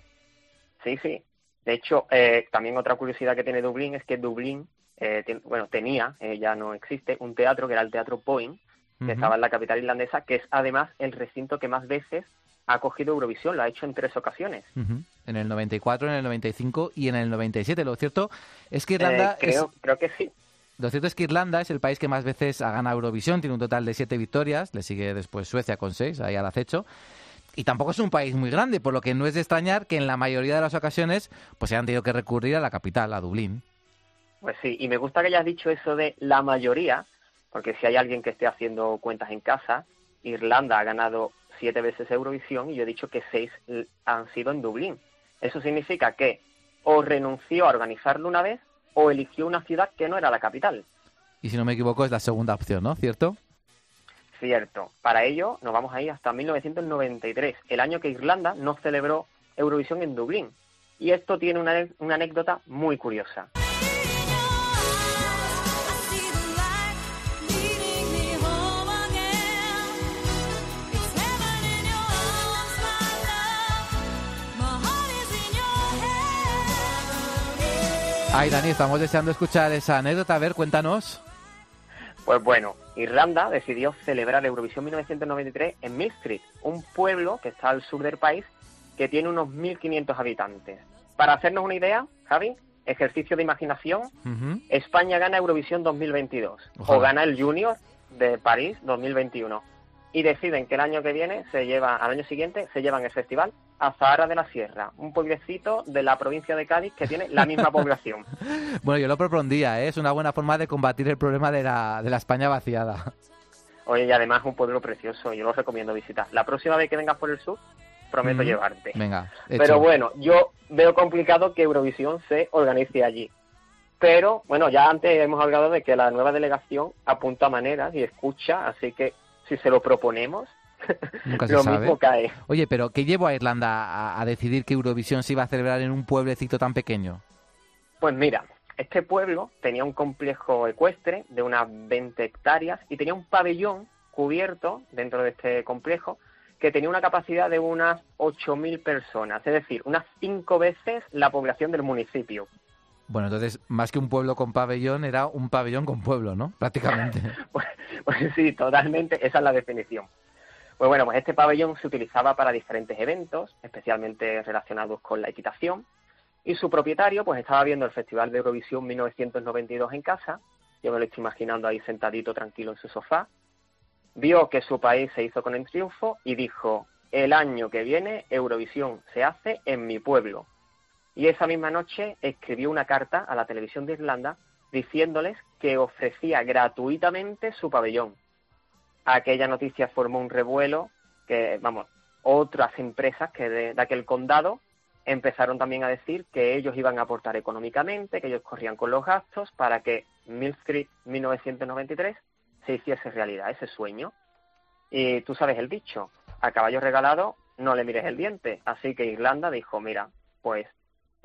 Speaker 7: Sí, sí. De hecho, eh, también otra curiosidad que tiene Dublín es que Dublín, eh, ten- bueno, tenía, eh, ya no existe, un teatro que era el Teatro Boeing, que estaba en la capital irlandesa, que es además el recinto que más veces ha acogido Eurovisión. Lo ha hecho en tres ocasiones.
Speaker 1: Ujú. En el 94, en el 95 y en el 97. Lo cierto es que Irlanda
Speaker 7: Eh, creo,
Speaker 1: es,
Speaker 7: creo que sí.
Speaker 1: Lo cierto es que Irlanda es el país que más veces ha ganado Eurovisión, tiene un total de siete victorias, le sigue después Suecia con seis, ahí al acecho. Y tampoco es un país muy grande, por lo que no es de extrañar que en la mayoría de las ocasiones pues se han tenido que recurrir a la capital, a Dublín.
Speaker 7: Pues sí, y me gusta que hayas dicho eso de la mayoría, porque si hay alguien que esté haciendo cuentas en casa, Irlanda ha ganado siete veces Eurovisión y yo he dicho que seis han sido en Dublín. Eso significa que o renunció a organizarlo una vez o eligió una ciudad que no era la capital.
Speaker 1: Y si no me equivoco es la segunda opción, ¿no? ¿Cierto?
Speaker 7: Cierto. Para ello nos vamos a ir hasta 1993, el año que Irlanda no celebró Eurovisión en Dublín. Y esto tiene una, una anécdota muy curiosa.
Speaker 1: Ay, Dani, estamos deseando escuchar esa anécdota. A ver, cuéntanos.
Speaker 7: Pues bueno, Irlanda decidió celebrar Eurovisión 1993 en Mill Street, un pueblo que está al sur del país que tiene unos 1.500 habitantes. Para hacernos una idea, Javi, ejercicio de imaginación. España gana Eurovisión 2022
Speaker 1: Ojalá.
Speaker 7: o gana el Junior de París 2021 y deciden que el año que viene se lleva al año siguiente se llevan el festival a Zahara de la Sierra, un pueblecito de la provincia de Cádiz que tiene la misma población.
Speaker 1: Bueno, yo lo propondría, ¿eh? es una buena forma de combatir el problema de la, de la España vaciada.
Speaker 7: Oye, y además un pueblo precioso, yo lo recomiendo visitar. La próxima vez que vengas por el sur, prometo
Speaker 1: Ujú.
Speaker 7: llevarte.
Speaker 1: Venga, hecho.
Speaker 7: Pero bueno, yo veo complicado que Eurovisión se organice allí. Pero bueno, ya antes hemos hablado de que la nueva delegación apunta maneras y escucha, así que si se lo proponemos,
Speaker 1: Nunca se
Speaker 7: lo
Speaker 1: sabe.
Speaker 7: mismo cae.
Speaker 1: Oye, pero ¿qué llevó a Irlanda a, a decidir que Eurovisión se iba a celebrar en un pueblecito tan pequeño?
Speaker 7: Pues mira, este pueblo tenía un complejo ecuestre de unas 20 hectáreas y tenía un pabellón cubierto dentro de este complejo que tenía una capacidad de unas 8.000 personas, es decir, unas cinco veces la población del municipio.
Speaker 1: Bueno, entonces, más que un pueblo con pabellón, era un pabellón con pueblo, ¿no? Prácticamente.
Speaker 7: Pues, pues sí, totalmente, esa es la definición. Pues bueno, pues este pabellón se utilizaba para diferentes eventos, especialmente relacionados con la equitación, y su propietario pues estaba viendo el Festival de Eurovisión 1992 en casa, yo me lo estoy imaginando ahí sentadito tranquilo en su sofá, vio que su país se hizo con el triunfo y dijo, el año que viene Eurovisión se hace en mi pueblo. Y esa misma noche escribió una carta a la televisión de Irlanda diciéndoles que ofrecía gratuitamente su pabellón. Aquella noticia formó un revuelo que, vamos, otras empresas que de, aquel condado empezaron también a decir que ellos iban a aportar económicamente, que ellos corrían con los gastos para que Mill Street 1993 se hiciese realidad, ese sueño. Y tú sabes el dicho, a caballo regalado no le mires el diente. Así que Irlanda dijo, mira, pues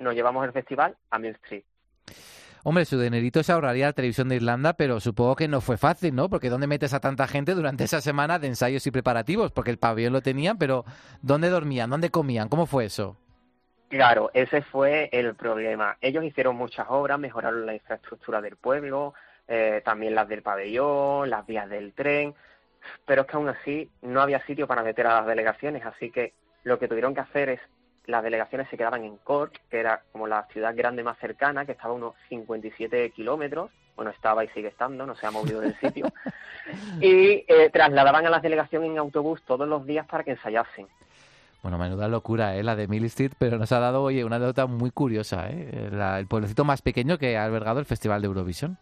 Speaker 7: nos llevamos el festival a Mill Street.
Speaker 1: Hombre, su dinerito se ahorraría la televisión de Irlanda, pero supongo que no fue fácil, ¿no? Porque ¿dónde metes a tanta gente durante esa semana de ensayos y preparativos? Porque el pabellón lo tenían, pero ¿dónde dormían? ¿Dónde comían? ¿Cómo fue eso?
Speaker 7: Claro, ese fue el problema. Ellos hicieron muchas obras, mejoraron la infraestructura del pueblo, eh, también las del pabellón, las vías del tren, pero es que aún así no había sitio para meter a las delegaciones, así que lo que tuvieron que hacer es las delegaciones se quedaban en Cork, que era como la ciudad grande más cercana, que estaba a unos 57 kilómetros, bueno, estaba y sigue estando, no se ha movido del sitio, y eh, trasladaban a las delegaciones en autobús todos los días para que ensayasen.
Speaker 1: Bueno, menuda locura, ¿eh? La de Mill Street, pero nos ha dado, oye, una anécdota muy curiosa, ¿eh? La- el pueblecito más pequeño que ha albergado el Festival de Eurovisión.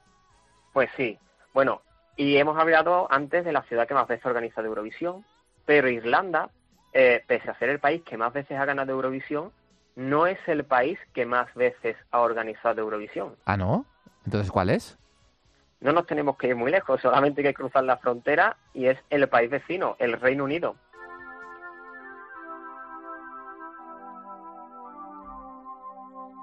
Speaker 7: Pues sí. Bueno, y hemos hablado antes de la ciudad que más veces organiza de Eurovisión, pero Irlanda, eh, pese a ser el país que más veces ha ganado Eurovisión, no es el país que más veces ha organizado Eurovisión.
Speaker 1: Ah, ¿no? Entonces, ¿cuál es?
Speaker 7: No nos tenemos que ir muy lejos, solamente hay que cruzar la frontera y es el país vecino, el Reino Unido.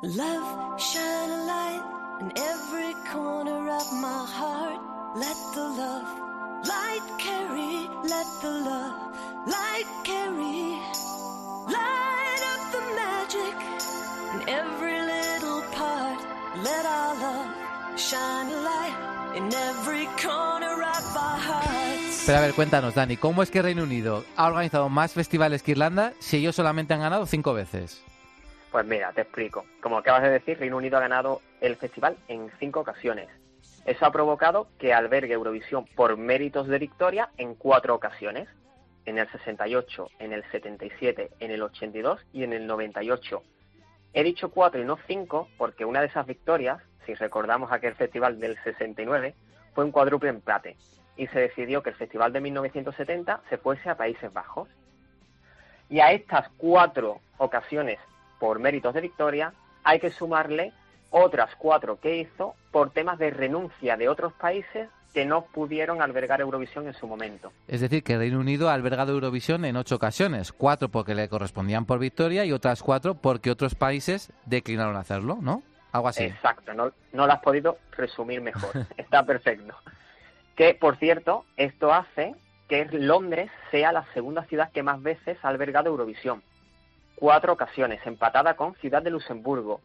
Speaker 8: Love, shine a light in every corner of my heart. Let the love light carry, let the love light carry. Light up the magic in every little part. Let our love shine a light in every corner of our hearts.
Speaker 1: Pero a ver, cuéntanos, Dani, ¿cómo es que Reino Unido ha organizado más festivales que Irlanda si ellos solamente han ganado cinco veces?
Speaker 7: Pues mira, te explico. Como acabas de decir, Reino Unido ha ganado el festival en cinco ocasiones. Eso ha provocado que albergue Eurovisión por méritos de victoria en cuatro ocasiones. En el 68, en el 77, en el 82 y en el 98. He dicho cuatro y no cinco porque una de esas victorias, si recordamos aquel festival del 69, fue un cuádruple empate y se decidió que el festival de 1970 se fuese a Países Bajos. Y a estas cuatro ocasiones por méritos de victoria, hay que sumarle otras cuatro que hizo por temas de renuncia de otros países que no pudieron albergar Eurovisión en su momento.
Speaker 1: Es decir, que Reino Unido ha albergado Eurovisión en ocho ocasiones, cuatro porque le correspondían por victoria y otras cuatro porque otros países declinaron hacerlo, ¿no? Algo así.
Speaker 7: Exacto, no, no lo has podido resumir mejor. Está perfecto. Que, por cierto, esto hace que Londres sea la segunda ciudad que más veces ha albergado Eurovisión. Cuatro ocasiones, empatada con Ciudad de Luxemburgo.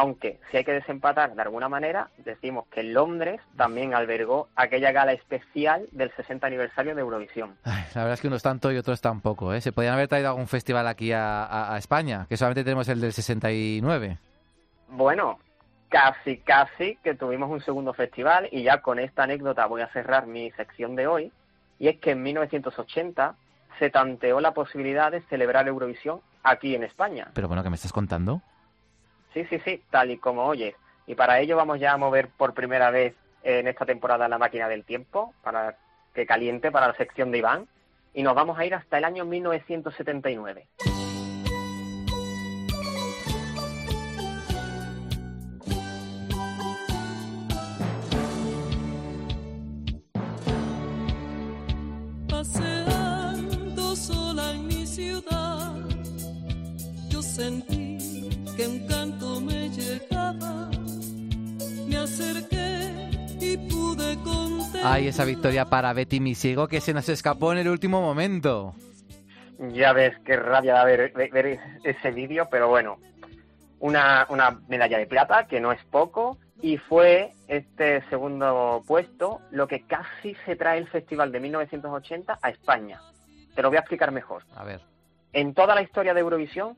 Speaker 7: Aunque si hay que desempatar de alguna manera, decimos que Londres también albergó aquella gala especial del 60 aniversario de Eurovisión.
Speaker 1: Ay, la verdad es que unos tanto y otros tampoco, ¿eh? Se podían haber traído algún festival aquí a, a- a España, que solamente tenemos el del 69.
Speaker 7: Bueno, casi, casi que tuvimos un segundo festival y ya con esta anécdota voy a cerrar mi sección de hoy. Y es que en 1980 se tanteó la posibilidad de celebrar Eurovisión aquí en España.
Speaker 1: Pero bueno, ¿qué me estás contando?
Speaker 7: Sí, sí, sí, tal y como oyes. Y para ello vamos ya a mover por primera vez en esta temporada la máquina del tiempo, para que caliente para la sección de Iván. Y nos vamos a ir hasta el año 1979.
Speaker 9: Paseando sola en mi ciudad, yo sentí
Speaker 1: Ay, esa victoria para Betty Misiego que se nos escapó en el último momento.
Speaker 7: Ya ves qué rabia da ver, ver- ver ese vídeo, pero bueno, una, una medalla de plata, que no es poco, y fue este segundo puesto lo que casi se trae el festival de 1980 a España. Te lo voy a explicar mejor.
Speaker 1: A ver.
Speaker 7: En toda la historia de Eurovisión,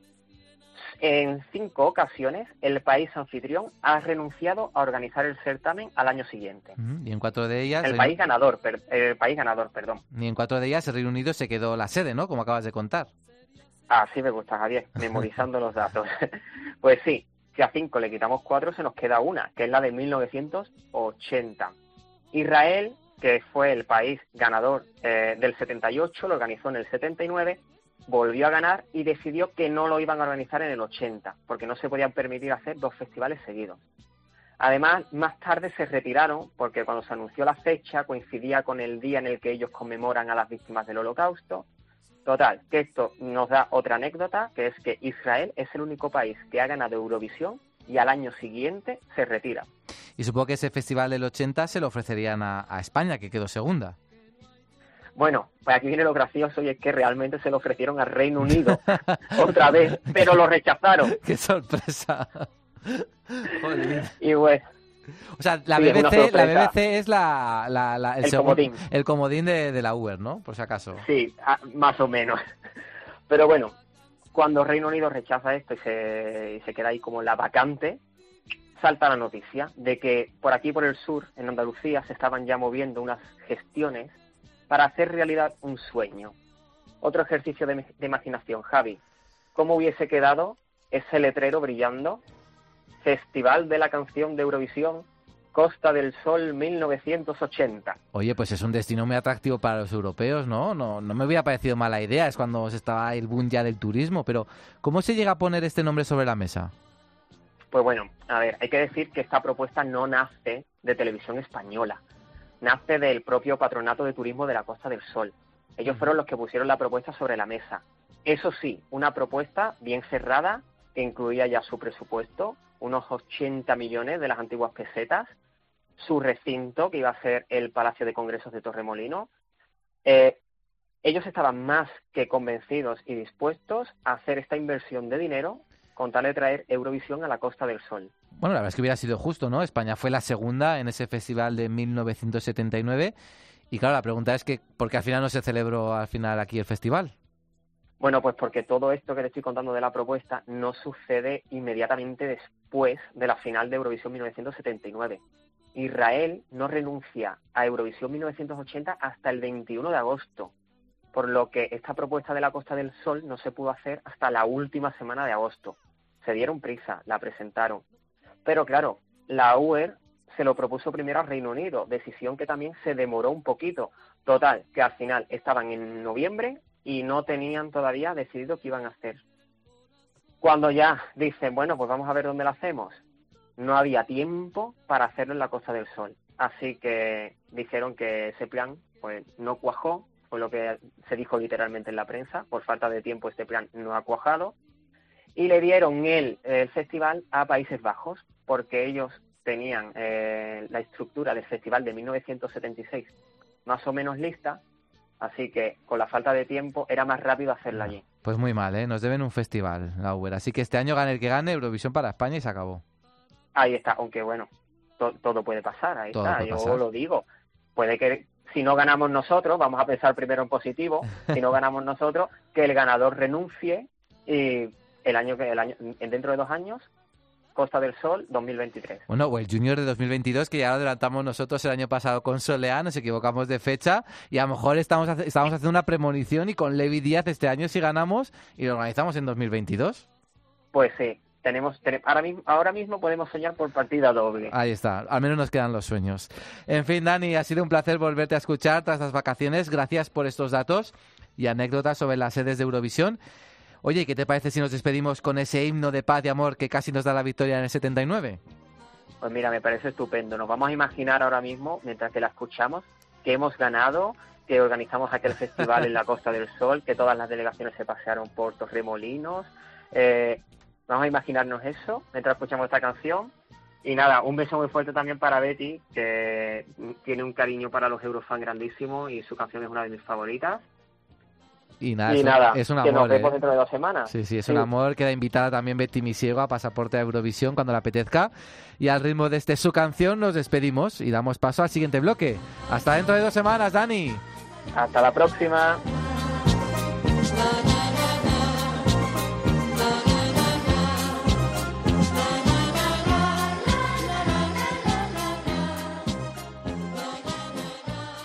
Speaker 7: en cinco ocasiones, el país anfitrión ha renunciado a organizar el certamen al año siguiente.
Speaker 1: Y en cuatro de ellas...
Speaker 7: El país ganador, per- el país ganador, perdón.
Speaker 1: Y en cuatro de ellas el Reino Unido se quedó la sede, ¿no? Como acabas de contar.
Speaker 7: Así me gusta, Javier, memorizando los datos. Pues sí, si a cinco le quitamos cuatro, se nos queda una, que es la de 1980. Israel, que fue el país ganador eh, del 78, lo organizó en el 79, volvió a ganar y decidió que no lo iban a organizar en el 80, porque no se podían permitir hacer dos festivales seguidos. Además, más tarde se retiraron porque cuando se anunció la fecha coincidía con el día en el que ellos conmemoran a las víctimas del Holocausto. Total, que esto nos da otra anécdota, que es que Israel es el único país que ha ganado Eurovisión y al año siguiente se retira.
Speaker 1: Y supongo que ese festival del 80 se lo ofrecerían a, a España, que quedó segunda.
Speaker 7: Bueno, pues aquí viene lo gracioso y es que realmente se lo ofrecieron al Reino Unido otra vez, pero lo rechazaron.
Speaker 1: ¡Qué sorpresa! Jolín.
Speaker 7: Y pues,
Speaker 1: O sea, la
Speaker 7: Sí,
Speaker 1: BBC, la. BBC es la, la- la- el,
Speaker 7: comodín.
Speaker 1: el comodín de, de la Uber, ¿no? Por si acaso.
Speaker 7: sí, ah, más o menos. Pero bueno, cuando Reino Unido rechaza esto y se, y se queda ahí como la vacante, salta la noticia de que por aquí, por el sur, en Andalucía, se estaban ya moviendo unas gestiones para hacer realidad un sueño. Otro ejercicio de, de imaginación, Javi. ¿Cómo hubiese quedado ese letrero brillando? Festival de la canción de Eurovisión, Costa del Sol 1980.
Speaker 1: Oye, pues es un destino muy atractivo para los europeos, ¿no? No, no me hubiera parecido mala idea, es cuando se estaba el boom ya del turismo, pero ¿cómo se llega a poner este nombre sobre la mesa?
Speaker 7: Pues bueno, a ver, hay que decir que esta propuesta no nace de televisión española, nace del propio Patronato de Turismo de la Costa del Sol. Ellos fueron los que pusieron la propuesta sobre la mesa. Eso sí, una propuesta bien cerrada que incluía ya su presupuesto, unos 80 millones de las antiguas pesetas, su recinto, que iba a ser el Palacio de Congresos de Torremolino. Eh, ellos estaban más que convencidos y dispuestos a hacer esta inversión de dinero con tal de traer Eurovisión a la Costa del Sol.
Speaker 1: Bueno, la verdad es que hubiera sido justo, ¿no? España fue la segunda en ese festival de 1979 y claro, la pregunta es que ¿por qué al final no se celebró al final aquí el festival?
Speaker 7: Bueno, pues porque todo esto que te estoy contando de la propuesta no sucede inmediatamente después de la final de Eurovisión 1979. Israel no renuncia a Eurovisión 1980 hasta el 21 de agosto, por lo que esta propuesta de la Costa del Sol no se pudo hacer hasta la última semana de agosto. Se dieron prisa, la presentaron. Pero claro, la UER se lo propuso primero al Reino Unido, decisión que también se demoró un poquito. Total, que al final estaban en noviembre y no tenían todavía decidido qué iban a hacer. Cuando ya dicen, bueno, pues vamos a ver dónde lo hacemos, no había tiempo para hacerlo en la Costa del Sol. Así que dijeron que ese plan pues no cuajó, fue lo que se dijo literalmente en la prensa, por falta de tiempo este plan no ha cuajado, y le dieron el, el festival a Países Bajos, porque ellos tenían eh, la estructura del festival de 1976 más o menos lista, así que con la falta de tiempo era más rápido hacerla allí.
Speaker 1: Pues muy mal, ¿eh? Nos deben un festival, la Uber. Así que este año gane el que gane, Eurovisión para España y se acabó.
Speaker 7: Ahí está, aunque bueno, to- todo puede pasar, ahí
Speaker 1: Todo
Speaker 7: está, yo
Speaker 1: pasar.
Speaker 7: lo digo. Puede que si no ganamos nosotros, vamos a pensar primero en positivo, si no ganamos nosotros, que el ganador renuncie y el año que el año en- dentro de dos años Costa del Sol 2023.
Speaker 1: Bueno, o el Junior de 2022, que ya lo adelantamos nosotros el año pasado con Soleá, nos equivocamos de fecha y a lo mejor estamos, estamos haciendo una premonición y con Levi Díaz este año si ganamos y lo organizamos en 2022.
Speaker 7: Pues sí, tenemos tene- ahora mismo ahora mismo podemos soñar por partida doble.
Speaker 1: Ahí está, al menos nos quedan los sueños. En fin, Dani, ha sido un placer volverte a escuchar tras las vacaciones. Gracias por estos datos y anécdotas sobre las sedes de Eurovisión. Oye, ¿qué te parece si nos despedimos con ese himno de paz y amor que casi nos da la victoria en el 79?
Speaker 7: Pues mira, me parece estupendo. Nos vamos a imaginar ahora mismo, mientras que la escuchamos, que hemos ganado, que organizamos aquel festival en la Costa del Sol, que todas las delegaciones se pasearon por Torremolinos. Eh, vamos a imaginarnos eso mientras escuchamos esta canción. Y nada, un beso muy fuerte también para Betty, que tiene un cariño para los Eurofans grandísimo y su canción es una de mis favoritas.
Speaker 1: Y nada,
Speaker 7: y
Speaker 1: es, un-
Speaker 7: nada,
Speaker 1: es un
Speaker 7: que nos
Speaker 1: amor.
Speaker 7: vemos
Speaker 1: ¿eh?
Speaker 7: dentro de dos semanas.
Speaker 1: Sí, sí, es un amor. Queda invitada también Betty Misiego a Pasaporte a Eurovisión cuando le apetezca. Y al ritmo de este su canción nos despedimos y damos paso al siguiente bloque. Hasta dentro de dos semanas, Dani.
Speaker 7: Hasta la próxima.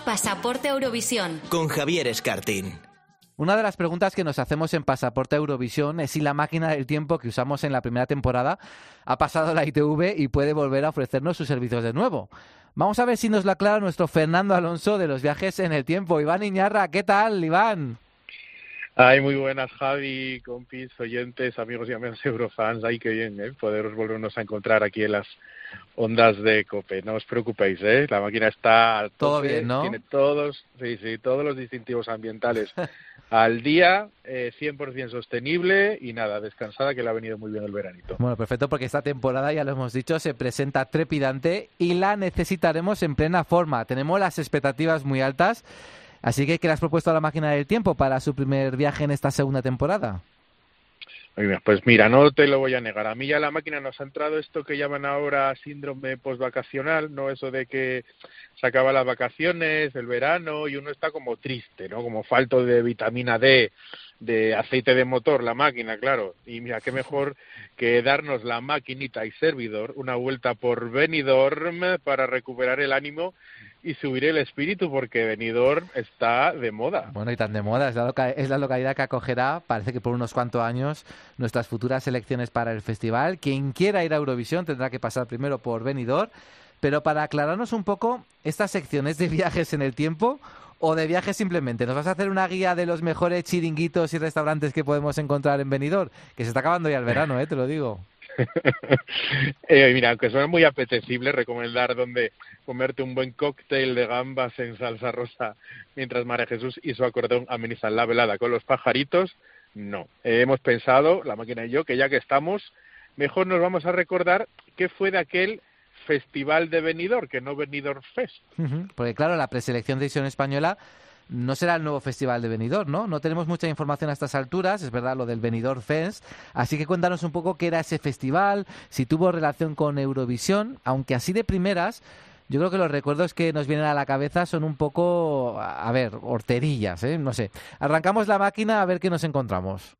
Speaker 6: Pasaporte Eurovisión.
Speaker 5: Con Javier Escartín.
Speaker 1: Una de las preguntas que nos hacemos en Pasaporte a Eurovisión es si la máquina del tiempo que usamos en la primera temporada ha pasado la ITV y puede volver a ofrecernos sus servicios de nuevo. Vamos a ver si nos lo aclara nuestro Fernando Alonso de los viajes en el tiempo. Iván Iñarra, ¿qué tal, Iván?
Speaker 10: Ay, muy buenas, Javi, compis, oyentes, amigos y amigas eurofans. Ay, qué bien, ¿eh? Poderos volvernos a encontrar aquí en las ondas de COPE. No os preocupéis, ¿eh? La máquina está
Speaker 1: Todo bien, ¿no?
Speaker 10: Tiene todos, sí, sí, todos los distintivos ambientales al día, eh, 100% sostenible y nada, descansada, que le ha venido muy bien el veranito.
Speaker 1: Bueno, perfecto, porque esta temporada, ya lo hemos dicho, se presenta trepidante y la necesitaremos en plena forma. Tenemos las expectativas muy altas. Así que, ¿qué le has propuesto a la máquina del tiempo para su primer viaje en esta segunda temporada?
Speaker 10: Pues mira, no te lo voy a negar. A mí ya la máquina nos ha entrado esto que llaman ahora síndrome postvacacional, ¿no? Eso de que se acaban las vacaciones, el verano y uno está como triste, ¿no? Como falto de vitamina D, de aceite de motor, la máquina, claro. Y mira, qué mejor que darnos la maquinita y servidor una vuelta por Benidorm para recuperar el ánimo y subir el espíritu porque Benidorm está de moda.
Speaker 1: Bueno, y tan de moda, es la, loca- es la localidad que acogerá, parece que por unos cuantos años, nuestras futuras elecciones para el festival. Quien quiera ir a Eurovisión tendrá que pasar primero por Benidorm. Pero para aclararnos un poco, ¿esta sección es de viajes en el tiempo o de viajes simplemente? ¿Nos vas a hacer una guía de los mejores chiringuitos y restaurantes que podemos encontrar en Benidorm? Que se está acabando ya el verano, ¿eh? te lo digo.
Speaker 10: Eh, mira, aunque suena muy apetecible recomendar donde comerte un buen cóctel de gambas en salsa rosa mientras María Jesús y su acordeón amenizan la velada con los pajaritos, no. Eh, hemos pensado, la máquina y yo, que ya que estamos, mejor nos vamos a recordar qué fue de aquel festival de Benidorm, que no Benidorm Fest.
Speaker 1: Porque claro, la preselección de edición española no será el nuevo festival de Benidorm, ¿no? No tenemos mucha información a estas alturas, es verdad lo del Benidorm Fest, así que cuéntanos un poco qué era ese festival, si tuvo relación con Eurovisión, aunque así de primeras, yo creo que los recuerdos que nos vienen a la cabeza son un poco, a ver, horterillas, ¿eh? No sé. Arrancamos la máquina a ver qué nos encontramos.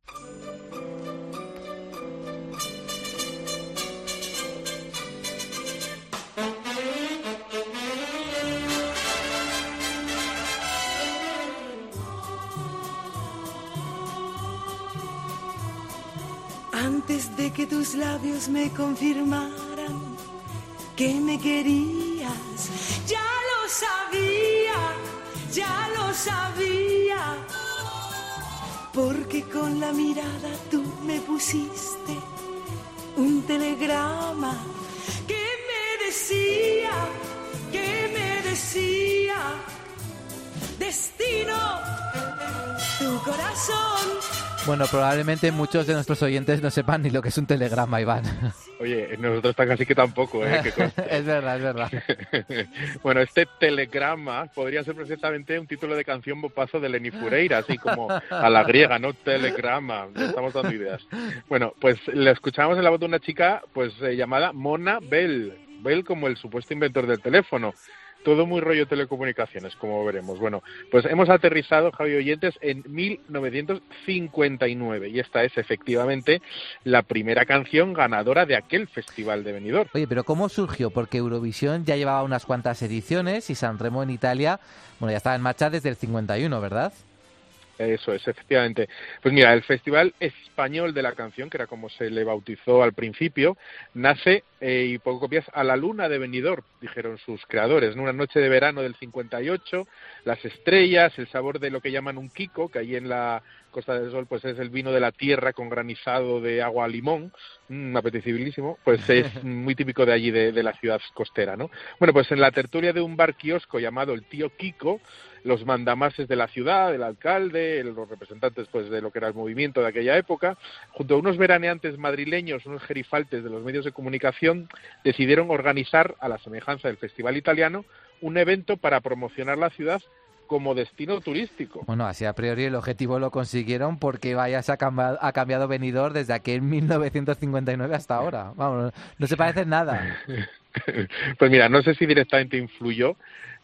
Speaker 8: Antes de que tus labios me confirmaran que me querías, ya lo sabía, ya lo sabía. Porque con la mirada tú me pusiste un telegrama que me decía, que me decía, destino, tu corazón
Speaker 1: Bueno, probablemente muchos de nuestros oyentes no sepan ni lo que es un telegrama, Iván.
Speaker 10: Oye, nosotros tan casi que tampoco, ¿eh?
Speaker 1: Es verdad, es verdad.
Speaker 10: bueno, este telegrama podría ser perfectamente un título de canción bopazo de Lenny Fureira, así como a la griega, ¿no? Telegrama, le estamos dando ideas. Bueno, pues le escuchamos en la voz de una chica pues eh, llamada Mona Bell. Bell como el supuesto inventor del teléfono. Todo muy rollo telecomunicaciones, como veremos. Bueno, pues hemos aterrizado, Javi Oyentes, en 1959 y esta es efectivamente la primera canción ganadora de aquel festival de Benidorm.
Speaker 1: Oye, pero ¿cómo surgió? Porque Eurovisión ya llevaba unas cuantas ediciones y Sanremo en Italia, bueno, ya estaba en marcha desde el 51, ¿verdad?
Speaker 10: Eso es, efectivamente. Pues mira, el Festival Español de la Canción, que era como se le bautizó al principio, nace eh, y poco copias a la luna de Benidorm, dijeron sus creadores. En una noche de verano del 58, las estrellas, el sabor de lo que llaman un kiko, que ahí en la Costa del Sol pues es el vino de la tierra con granizado de agua a limón, mm, apetecibilísimo, pues es muy típico de allí, de, de la ciudad costera, ¿no? Bueno, pues en la tertulia de un bar kiosco llamado el Tío Kiko, los mandamases de la ciudad, el alcalde, los representantes pues de lo que era el movimiento de aquella época, junto a unos veraneantes madrileños, unos gerifaltes de los medios de comunicación, decidieron organizar, a la semejanza del Festival Italiano, un evento para promocionar la ciudad como destino turístico.
Speaker 1: Bueno, así a priori el objetivo lo consiguieron porque vaya se ha cambiado, ha cambiado Benidorm desde aquel 1959 hasta ahora. Vamos, no se parece en nada.
Speaker 10: pues mira, no sé si directamente influyó,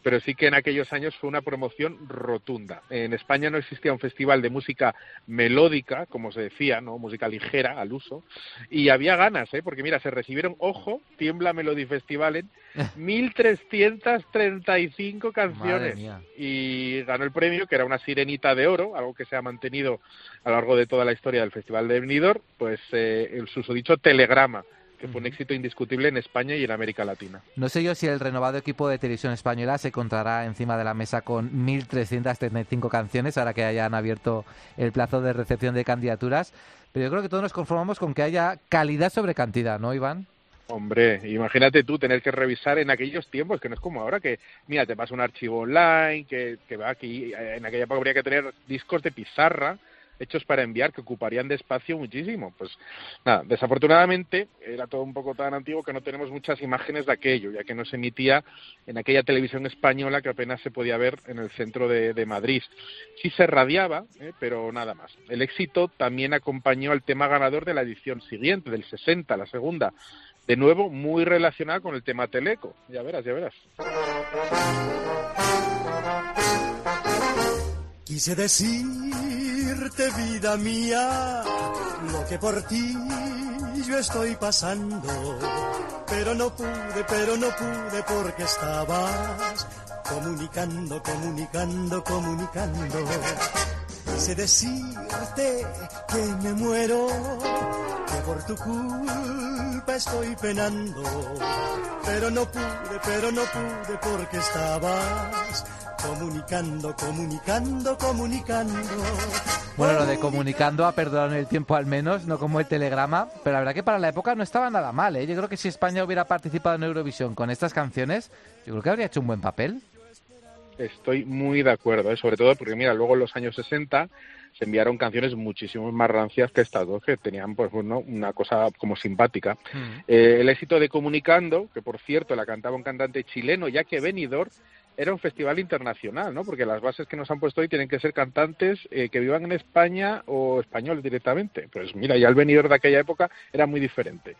Speaker 10: pero sí que en aquellos años fue una promoción rotunda. En España no existía un festival de música melódica, como se decía, no música ligera al uso, y había ganas, ¿eh? porque mira, se recibieron, ojo, Tiembla Melody Festival en 1.335 canciones y ganó el premio, que era una sirenita de oro, algo que se ha mantenido a lo largo de toda la historia del Festival de Benidorm, pues eh, el susodicho Telegrama que fue un éxito indiscutible en España y en América Latina.
Speaker 1: No sé yo si el renovado equipo de televisión española se encontrará encima de la mesa con 1.335 canciones, ahora que hayan abierto el plazo de recepción de candidaturas, pero yo creo que todos nos conformamos con que haya calidad sobre cantidad, ¿no, Iván?
Speaker 10: Hombre, imagínate tú tener que revisar en aquellos tiempos, que no es como ahora, que mira, te pasa un archivo online, que, que va aquí, en aquella época habría que tener discos de pizarra, hechos para enviar que ocuparían de espacio muchísimo. Pues nada, desafortunadamente era todo un poco tan antiguo que no tenemos muchas imágenes de aquello, ya que no se emitía en aquella televisión española que apenas se podía ver en el centro de, Madrid. Sí se radiaba, ¿eh? pero nada más. El éxito también acompañó al tema ganador de la edición siguiente, del 60, la segunda. De nuevo, muy relacionada con el tema teleco. Ya verás, ya verás.
Speaker 11: Quise decirte, vida mía, lo que por ti yo estoy pasando. Pero no pude, pero no pude porque estabas comunicando, comunicando, comunicando. Quise decirte que me muero, que por tu culpa estoy penando. Pero no pude, pero no pude porque estabas comunicando, comunicando, comunicando.
Speaker 1: Bueno, lo de comunicando ha perdonado el tiempo al menos, no como el telegrama, pero la verdad que para la época no estaba nada mal, ¿eh? Yo creo que si España hubiera participado en Eurovisión con estas canciones, yo creo que habría hecho un buen papel.
Speaker 10: Estoy muy de acuerdo, ¿eh? sobre todo porque, mira, luego en los años 60 se enviaron canciones muchísimo más rancias que estas dos, que tenían, pues, bueno, una cosa como simpática. Eh, el éxito de Comunicando, que por cierto la cantaba un cantante chileno, ya que Benidorm era un festival internacional, ¿no? Porque las bases que nos han puesto hoy tienen que ser cantantes eh, que vivan en España o españoles directamente. Pues mira, ya el venidor de aquella época era muy diferente.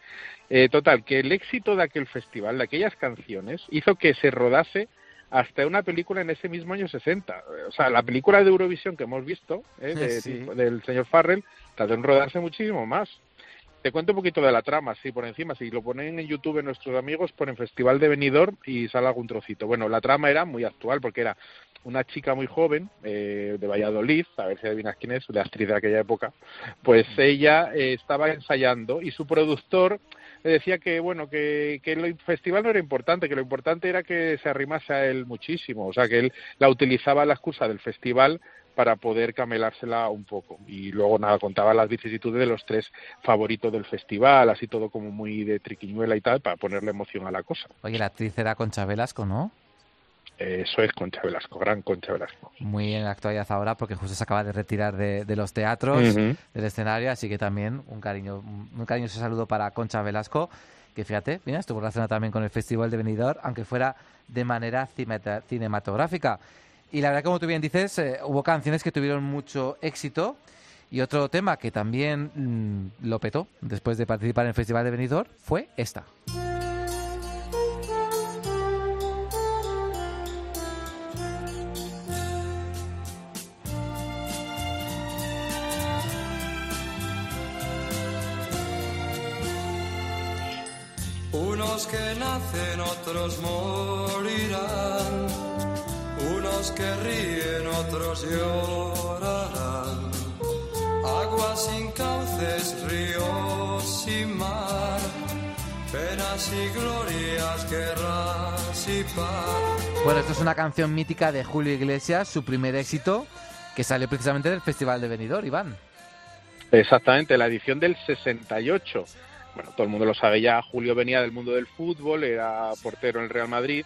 Speaker 10: Eh, total, que el éxito de aquel festival, de aquellas canciones, hizo que se rodase hasta una película en ese mismo año 60. O sea, la película de Eurovisión que hemos visto, ¿eh? de-
Speaker 1: Sí.
Speaker 10: del señor Farrell, tardó en rodarse muchísimo más. Te cuento un poquito de la trama, sí, por encima. Si lo ponen en YouTube nuestros amigos, ponen Festival de Benidorm y sale algún trocito. Bueno, la trama era muy actual porque era una chica muy joven eh, de Valladolid, a ver si adivinas quién es, la actriz de aquella época. Pues ella eh, estaba ensayando y su productor le decía que bueno que, que el festival no era importante, que lo importante era que se arrimase a él muchísimo, o sea que él la utilizaba la excusa del festival para poder camelársela un poco. Y luego nada, contaba las vicisitudes de los tres favoritos del festival, así todo como muy de triquiñuela y tal, para ponerle emoción a la cosa.
Speaker 1: Oye, la actriz era Concha Velasco, ¿no?
Speaker 10: Eso es Concha Velasco, gran Concha Velasco.
Speaker 1: Muy en la actualidad ahora porque justo se acaba de retirar de, de los teatros, del escenario, así que también un cariño, un cariñoso saludo para Concha Velasco, que fíjate, mira, estuvo relacionada también con el Festival de Benidorm, aunque fuera de manera cinematográfica. Y la verdad, como tú bien dices, eh, hubo canciones que tuvieron mucho éxito. Y otro tema que también mm, lo petó después de participar en el Festival de Benidorm fue esta.
Speaker 12: Unos que nacen, otros morirán. Que ríen, otros llorarán. Agua sin cauces, ríos sin mar. Penas y glorias, guerras y paz.
Speaker 1: Bueno, esto es una canción mítica de Julio Iglesias, su primer éxito, que salió precisamente del Festival de Benidorm, Iván.
Speaker 10: Exactamente, la edición del 68. Bueno, todo el mundo lo sabe ya, Julio venía del mundo del fútbol, era portero en el Real Madrid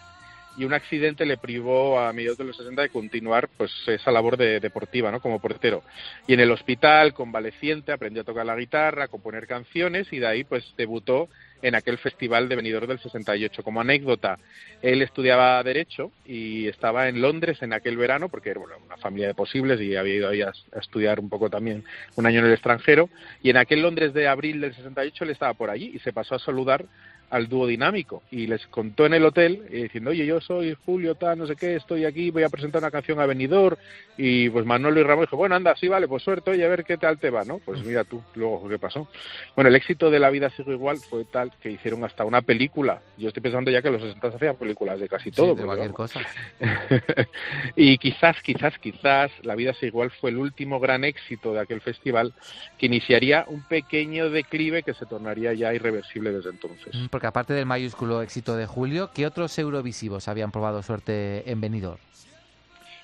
Speaker 10: y un accidente le privó a mediados de los 60 de continuar pues esa labor de, deportiva, ¿no? Como portero. Y en el hospital, convaleciente, aprendió a tocar la guitarra, a componer canciones y de ahí pues debutó en aquel festival de Benidorm del 68. Como anécdota, él estudiaba Derecho y estaba en Londres en aquel verano, porque era una familia de posibles y había ido ahí a, a estudiar un poco también un año en el extranjero. Y en aquel Londres de abril del 68 él estaba por allí y se pasó a saludar al dúo dinámico y les contó en el hotel eh, diciendo oye yo soy Julio tal no sé qué estoy aquí voy a presentar una canción a Benidorm y pues Manolo y Ramón dijo bueno anda sí vale pues suerte oye a ver qué tal te va no pues mira tú luego qué pasó bueno el éxito de la vida sigue igual fue tal que hicieron hasta una película. Yo estoy pensando ya que los 60 se hacían películas de casi todo
Speaker 1: de cualquier cosa.
Speaker 10: y quizás, quizás, quizás La vida es igual fue el último gran éxito de aquel festival que iniciaría un pequeño declive que se tornaría ya irreversible desde entonces.
Speaker 1: Mm, Porque aparte del mayúsculo éxito de Julio, ¿qué otros eurovisivos habían probado suerte en Benidorm?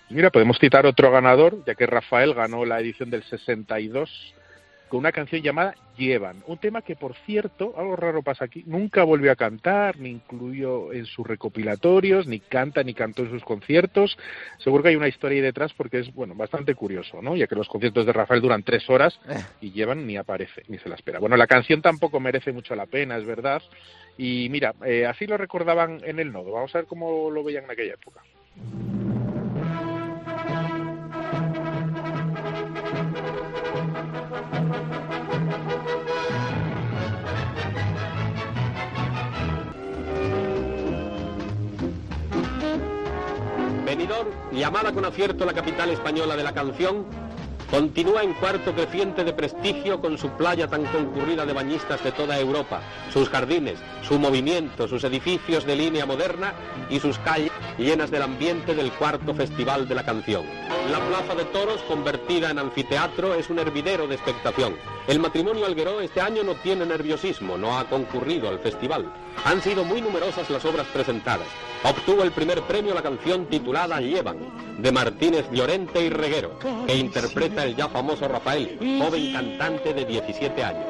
Speaker 10: Mira, podemos citar otro ganador, ya que Rafael ganó la edición del 62 con una canción llamada Llevan, un tema que por cierto, algo raro pasa aquí, nunca volvió a cantar, ni incluyó en sus recopilatorios, ni canta ni cantó en sus conciertos. Seguro que hay una historia ahí detrás porque es, bueno, bastante curioso, ¿no? Ya que los conciertos de Rafael duran tres horas y Llevan ni aparece, ni se la espera. Bueno, la canción tampoco merece mucho la pena, es verdad. Y mira, eh, así lo recordaban en el nodo. Vamos a ver cómo lo veían en aquella época.
Speaker 13: Benidorm, llamada con acierto la capital española de la canción, continúa en cuarto creciente de prestigio con su playa tan concurrida de bañistas de toda Europa, sus jardines, su movimiento, sus edificios de línea moderna y sus calles llenas del ambiente del cuarto Festival de la Canción. La Plaza de Toros, convertida en anfiteatro, es un hervidero de expectación. El matrimonio Algueró este año no tiene nerviosismo, no ha concurrido al festival. Han sido muy numerosas las obras presentadas. Obtuvo el primer premio la canción titulada Llevan, de Martínez Llorente y Reguero, que interpreta el ya famoso Rafael, joven cantante de 17 años.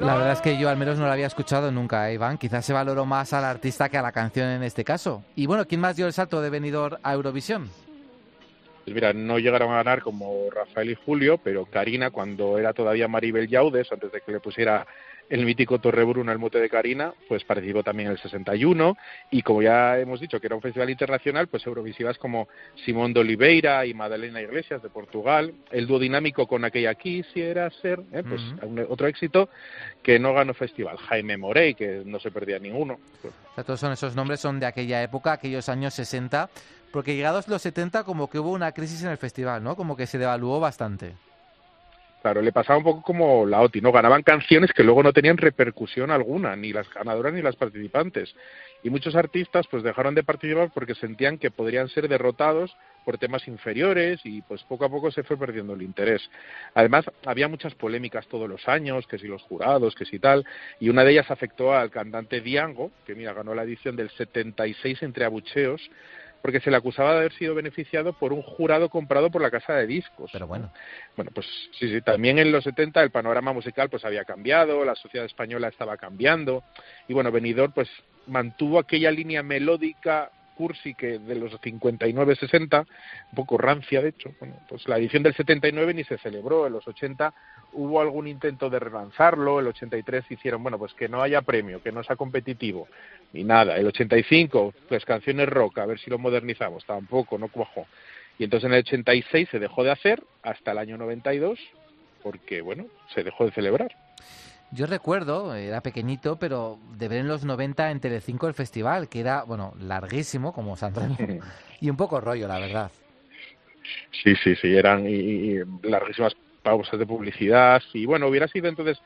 Speaker 1: La verdad es que yo al menos no lo había escuchado nunca, ¿eh, Iván. Quizás se valoró más al artista que a la canción en este caso. Y bueno, ¿quién más dio el salto de Benidorm a Eurovisión?
Speaker 10: Pues mira, no llegaron a ganar como Rafael y Julio, pero Karina, cuando era todavía Maribel Yaudes, antes de que le pusiera el mítico Torre Bruno el mote de Karina, pues participó también en el 61 y como ya hemos dicho que era un festival internacional, pues eurovisivas como Simón de Oliveira y Madalena Iglesias de Portugal, el dúo dinámico con aquella quisiera ser, ¿eh? pues otro éxito que no ganó festival, Jaime Morey, que no se perdía ninguno.
Speaker 1: O sea, todos son esos nombres son de aquella época, aquellos años 60, porque llegados los 70 como que hubo una crisis en el festival, ¿no? Como que se devaluó bastante.
Speaker 10: Claro, le pasaba un poco como la OTI, ¿no? Ganaban canciones que luego no tenían repercusión alguna, ni las ganadoras ni las participantes. Y muchos artistas pues dejaron de participar porque sentían que podrían ser derrotados por temas inferiores y pues poco a poco se fue perdiendo el interés. Además, había muchas polémicas todos los años, que si los jurados, que si tal, y una de ellas afectó al cantante Diango, que mira, ganó la edición del 76 entre abucheos, porque se le acusaba de haber sido beneficiado por un jurado comprado por la casa de discos.
Speaker 1: Pero bueno.
Speaker 10: Bueno, pues sí, sí, también en los 70 el panorama musical pues había cambiado, la sociedad española estaba cambiando y bueno, Benidorm pues mantuvo aquella línea melódica cursi que de los 59-60, un poco rancia de hecho. Bueno, pues la edición del 79 ni se celebró, en los 80 hubo algún intento de relanzarlo, el 83 hicieron, bueno, pues que no haya premio, que no sea competitivo, y nada. El 85, pues canciones rock, a ver si lo modernizamos, tampoco, no cuajó. Y entonces en el 86 se dejó de hacer hasta el año 92, porque, bueno, se dejó de celebrar.
Speaker 1: Yo recuerdo, era pequeñito, pero de ver en los 90 en Telecinco el festival, que era, bueno, larguísimo, como Sanremo, y un poco rollo, la verdad.
Speaker 10: Sí, sí, sí, eran y, y larguísimas pausas de publicidad y bueno, hubiera sido entonces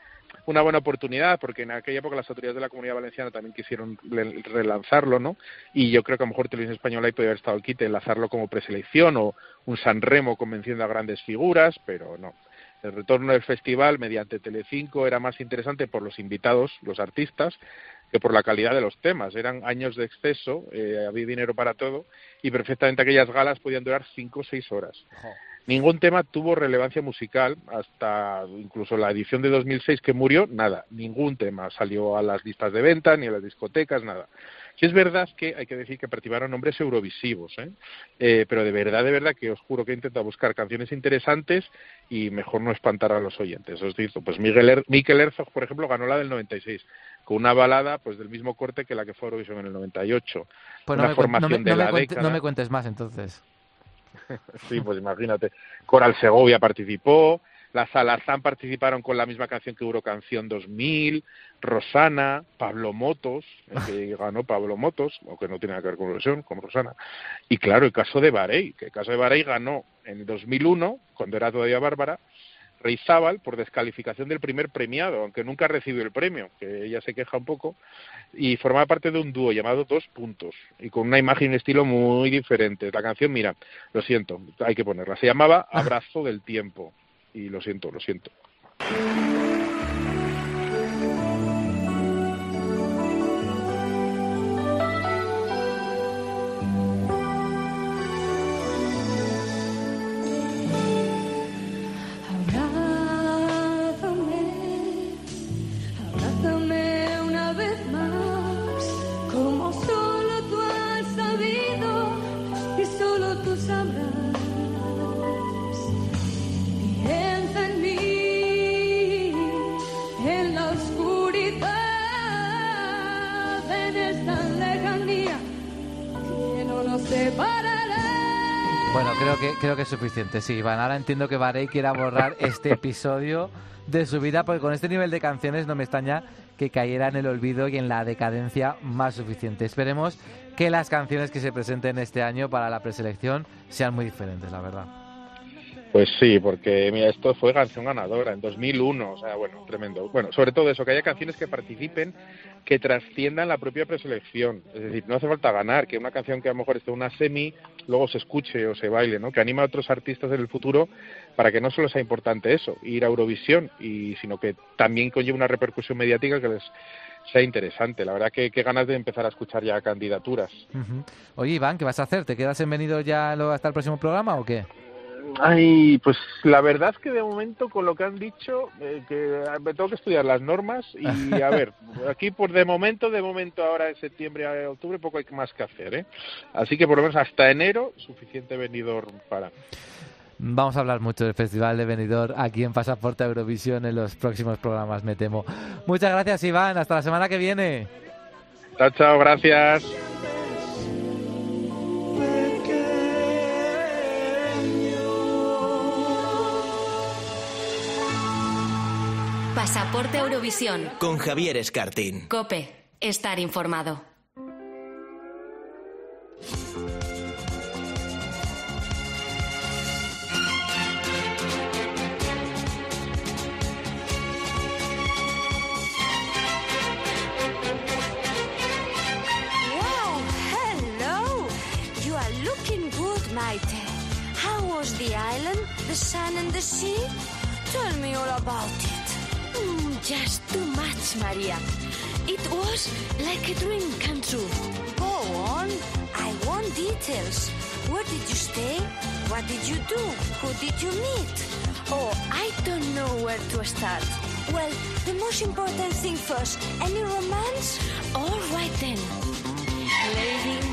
Speaker 10: una buena oportunidad porque en aquella época las autoridades de la Comunidad Valenciana también quisieron relanzarlo, ¿no? Y yo creo que a lo mejor Televisión Española ahí podría haber estado el quite, enlazarlo como preselección o un San Remo convenciendo a grandes figuras, pero no. El retorno del festival mediante Telecinco era más interesante por los invitados, los artistas, que por la calidad de los temas. Eran años de exceso, eh, había dinero para todo y perfectamente aquellas galas podían durar cinco o seis horas. Ningún tema tuvo relevancia musical hasta incluso la edición de 2006 que murió, nada, ningún tema salió a las listas de venta ni a las discotecas, nada. Sí es verdad que hay que decir que participaron nombres eurovisivos, ¿eh? Eh, pero de verdad, de verdad que os juro que he intentado buscar canciones interesantes y mejor no espantar a los oyentes. Os digo, pues Miguel er Mikel Herzog, por ejemplo, ganó la del 96 con una balada pues del mismo corte que la que fue Eurovisión en el 98.
Speaker 1: Pues no
Speaker 10: una
Speaker 1: me,
Speaker 10: formación
Speaker 1: no me-
Speaker 10: de
Speaker 1: no me
Speaker 10: la década.
Speaker 1: no me cuentes más entonces.
Speaker 10: Sí, pues imagínate. Coral Segovia participó, la Salazán participaron con la misma canción que Eurocanción 2000, Rosana, Pablo Motos, que ganó Pablo Motos, aunque no tiene nada que ver con Eurovisión, con Rosana. Y claro, el caso de Barey, que el caso de Barey ganó en el 2001, cuando era todavía Bárbara, Rey Zabal por descalificación del primer premiado, aunque nunca recibió el premio, que ella se queja un poco, y formaba parte de un dúo llamado Dos Puntos, y con una imagen y un estilo muy diferentes. La canción, mira, lo siento, hay que ponerla, se llamaba Abrazo del Tiempo, y lo siento, lo siento.
Speaker 1: Bueno, creo que creo que es suficiente. Sí, Iván, ahora entiendo que Barey quiera borrar este episodio de su vida, porque con este nivel de canciones no me extraña que cayera en el olvido y en la decadencia más suficiente. Esperemos que las canciones que se presenten este año para la preselección sean muy diferentes, la verdad.
Speaker 10: Pues sí, porque mira, esto fue canción ganadora en 2001, o sea, bueno, tremendo. Bueno, sobre todo eso, que haya canciones que participen, que trasciendan la propia preselección. Es decir, no hace falta ganar, que una canción que a lo mejor esté una semi, luego se escuche o se baile, ¿no? Que anime a otros artistas en el futuro para que no solo sea importante eso, ir a Eurovisión, y sino que también conlleve una repercusión mediática que les sea interesante. La verdad que qué ganas de empezar a escuchar ya candidaturas.
Speaker 1: Oye, Iván, ¿qué vas a hacer? ¿Te quedas en venido ya hasta el próximo programa o qué?
Speaker 10: Ay, pues la verdad es que de momento con lo que han dicho, eh, que me tengo que estudiar las normas y a ver, aquí por de momento, de momento ahora en septiembre a octubre poco hay más que hacer, ¿eh? Así que por lo menos hasta enero suficiente venidor para.
Speaker 1: Vamos a hablar mucho del Festival de Benidorm aquí en Pasaporte Eurovisión en los próximos programas, me temo. Muchas gracias, Iván. Hasta la semana que viene.
Speaker 10: Chao, chao, gracias.
Speaker 6: Pasaporte Eurovisión.
Speaker 5: Con Javier Escartín.
Speaker 6: Cope. Estar informado.
Speaker 14: Wow, hello! You are looking good, Maite. How was the island, the sun and the sea? Tell me all about it. Mm, just too much, Maria. It was like a dream come true.
Speaker 15: Go
Speaker 8: on. I want details. Where did you stay? What did you do? Who did you meet? Oh, I don't know where to start. Well, the most important thing first. Any romance? All right then. Lady,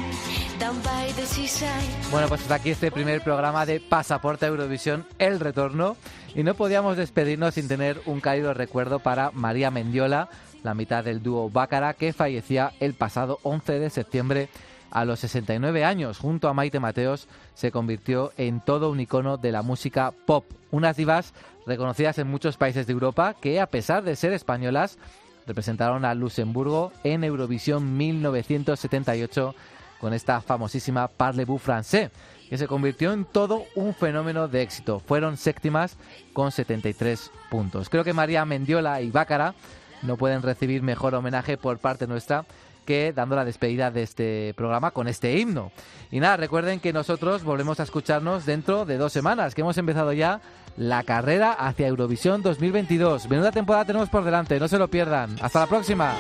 Speaker 1: Bueno, pues hasta aquí este primer programa de Pasaporte Eurovisión, El Retorno. Y no podíamos despedirnos sin tener un cálido recuerdo para María Mendiola, la mitad del dúo Bácara, que fallecía el pasado 11 de septiembre a los 69 años. Junto a Maite Mateos se convirtió en todo un icono de la música pop. Unas divas reconocidas en muchos países de Europa que, a pesar de ser españolas, representaron a Luxemburgo en Eurovisión 1978 con esta famosísima Parlez-vous français, que se convirtió en todo un fenómeno de éxito. Fueron séptimas con 73 puntos. Creo que María Mendiola y Bácara no pueden recibir mejor homenaje por parte nuestra que dando la despedida de este programa con este himno. Y nada, recuerden que nosotros volvemos a escucharnos dentro de dos semanas, que hemos empezado ya la carrera hacia Eurovisión 2022. Menuda temporada tenemos por delante, no se lo pierdan. Hasta la próxima.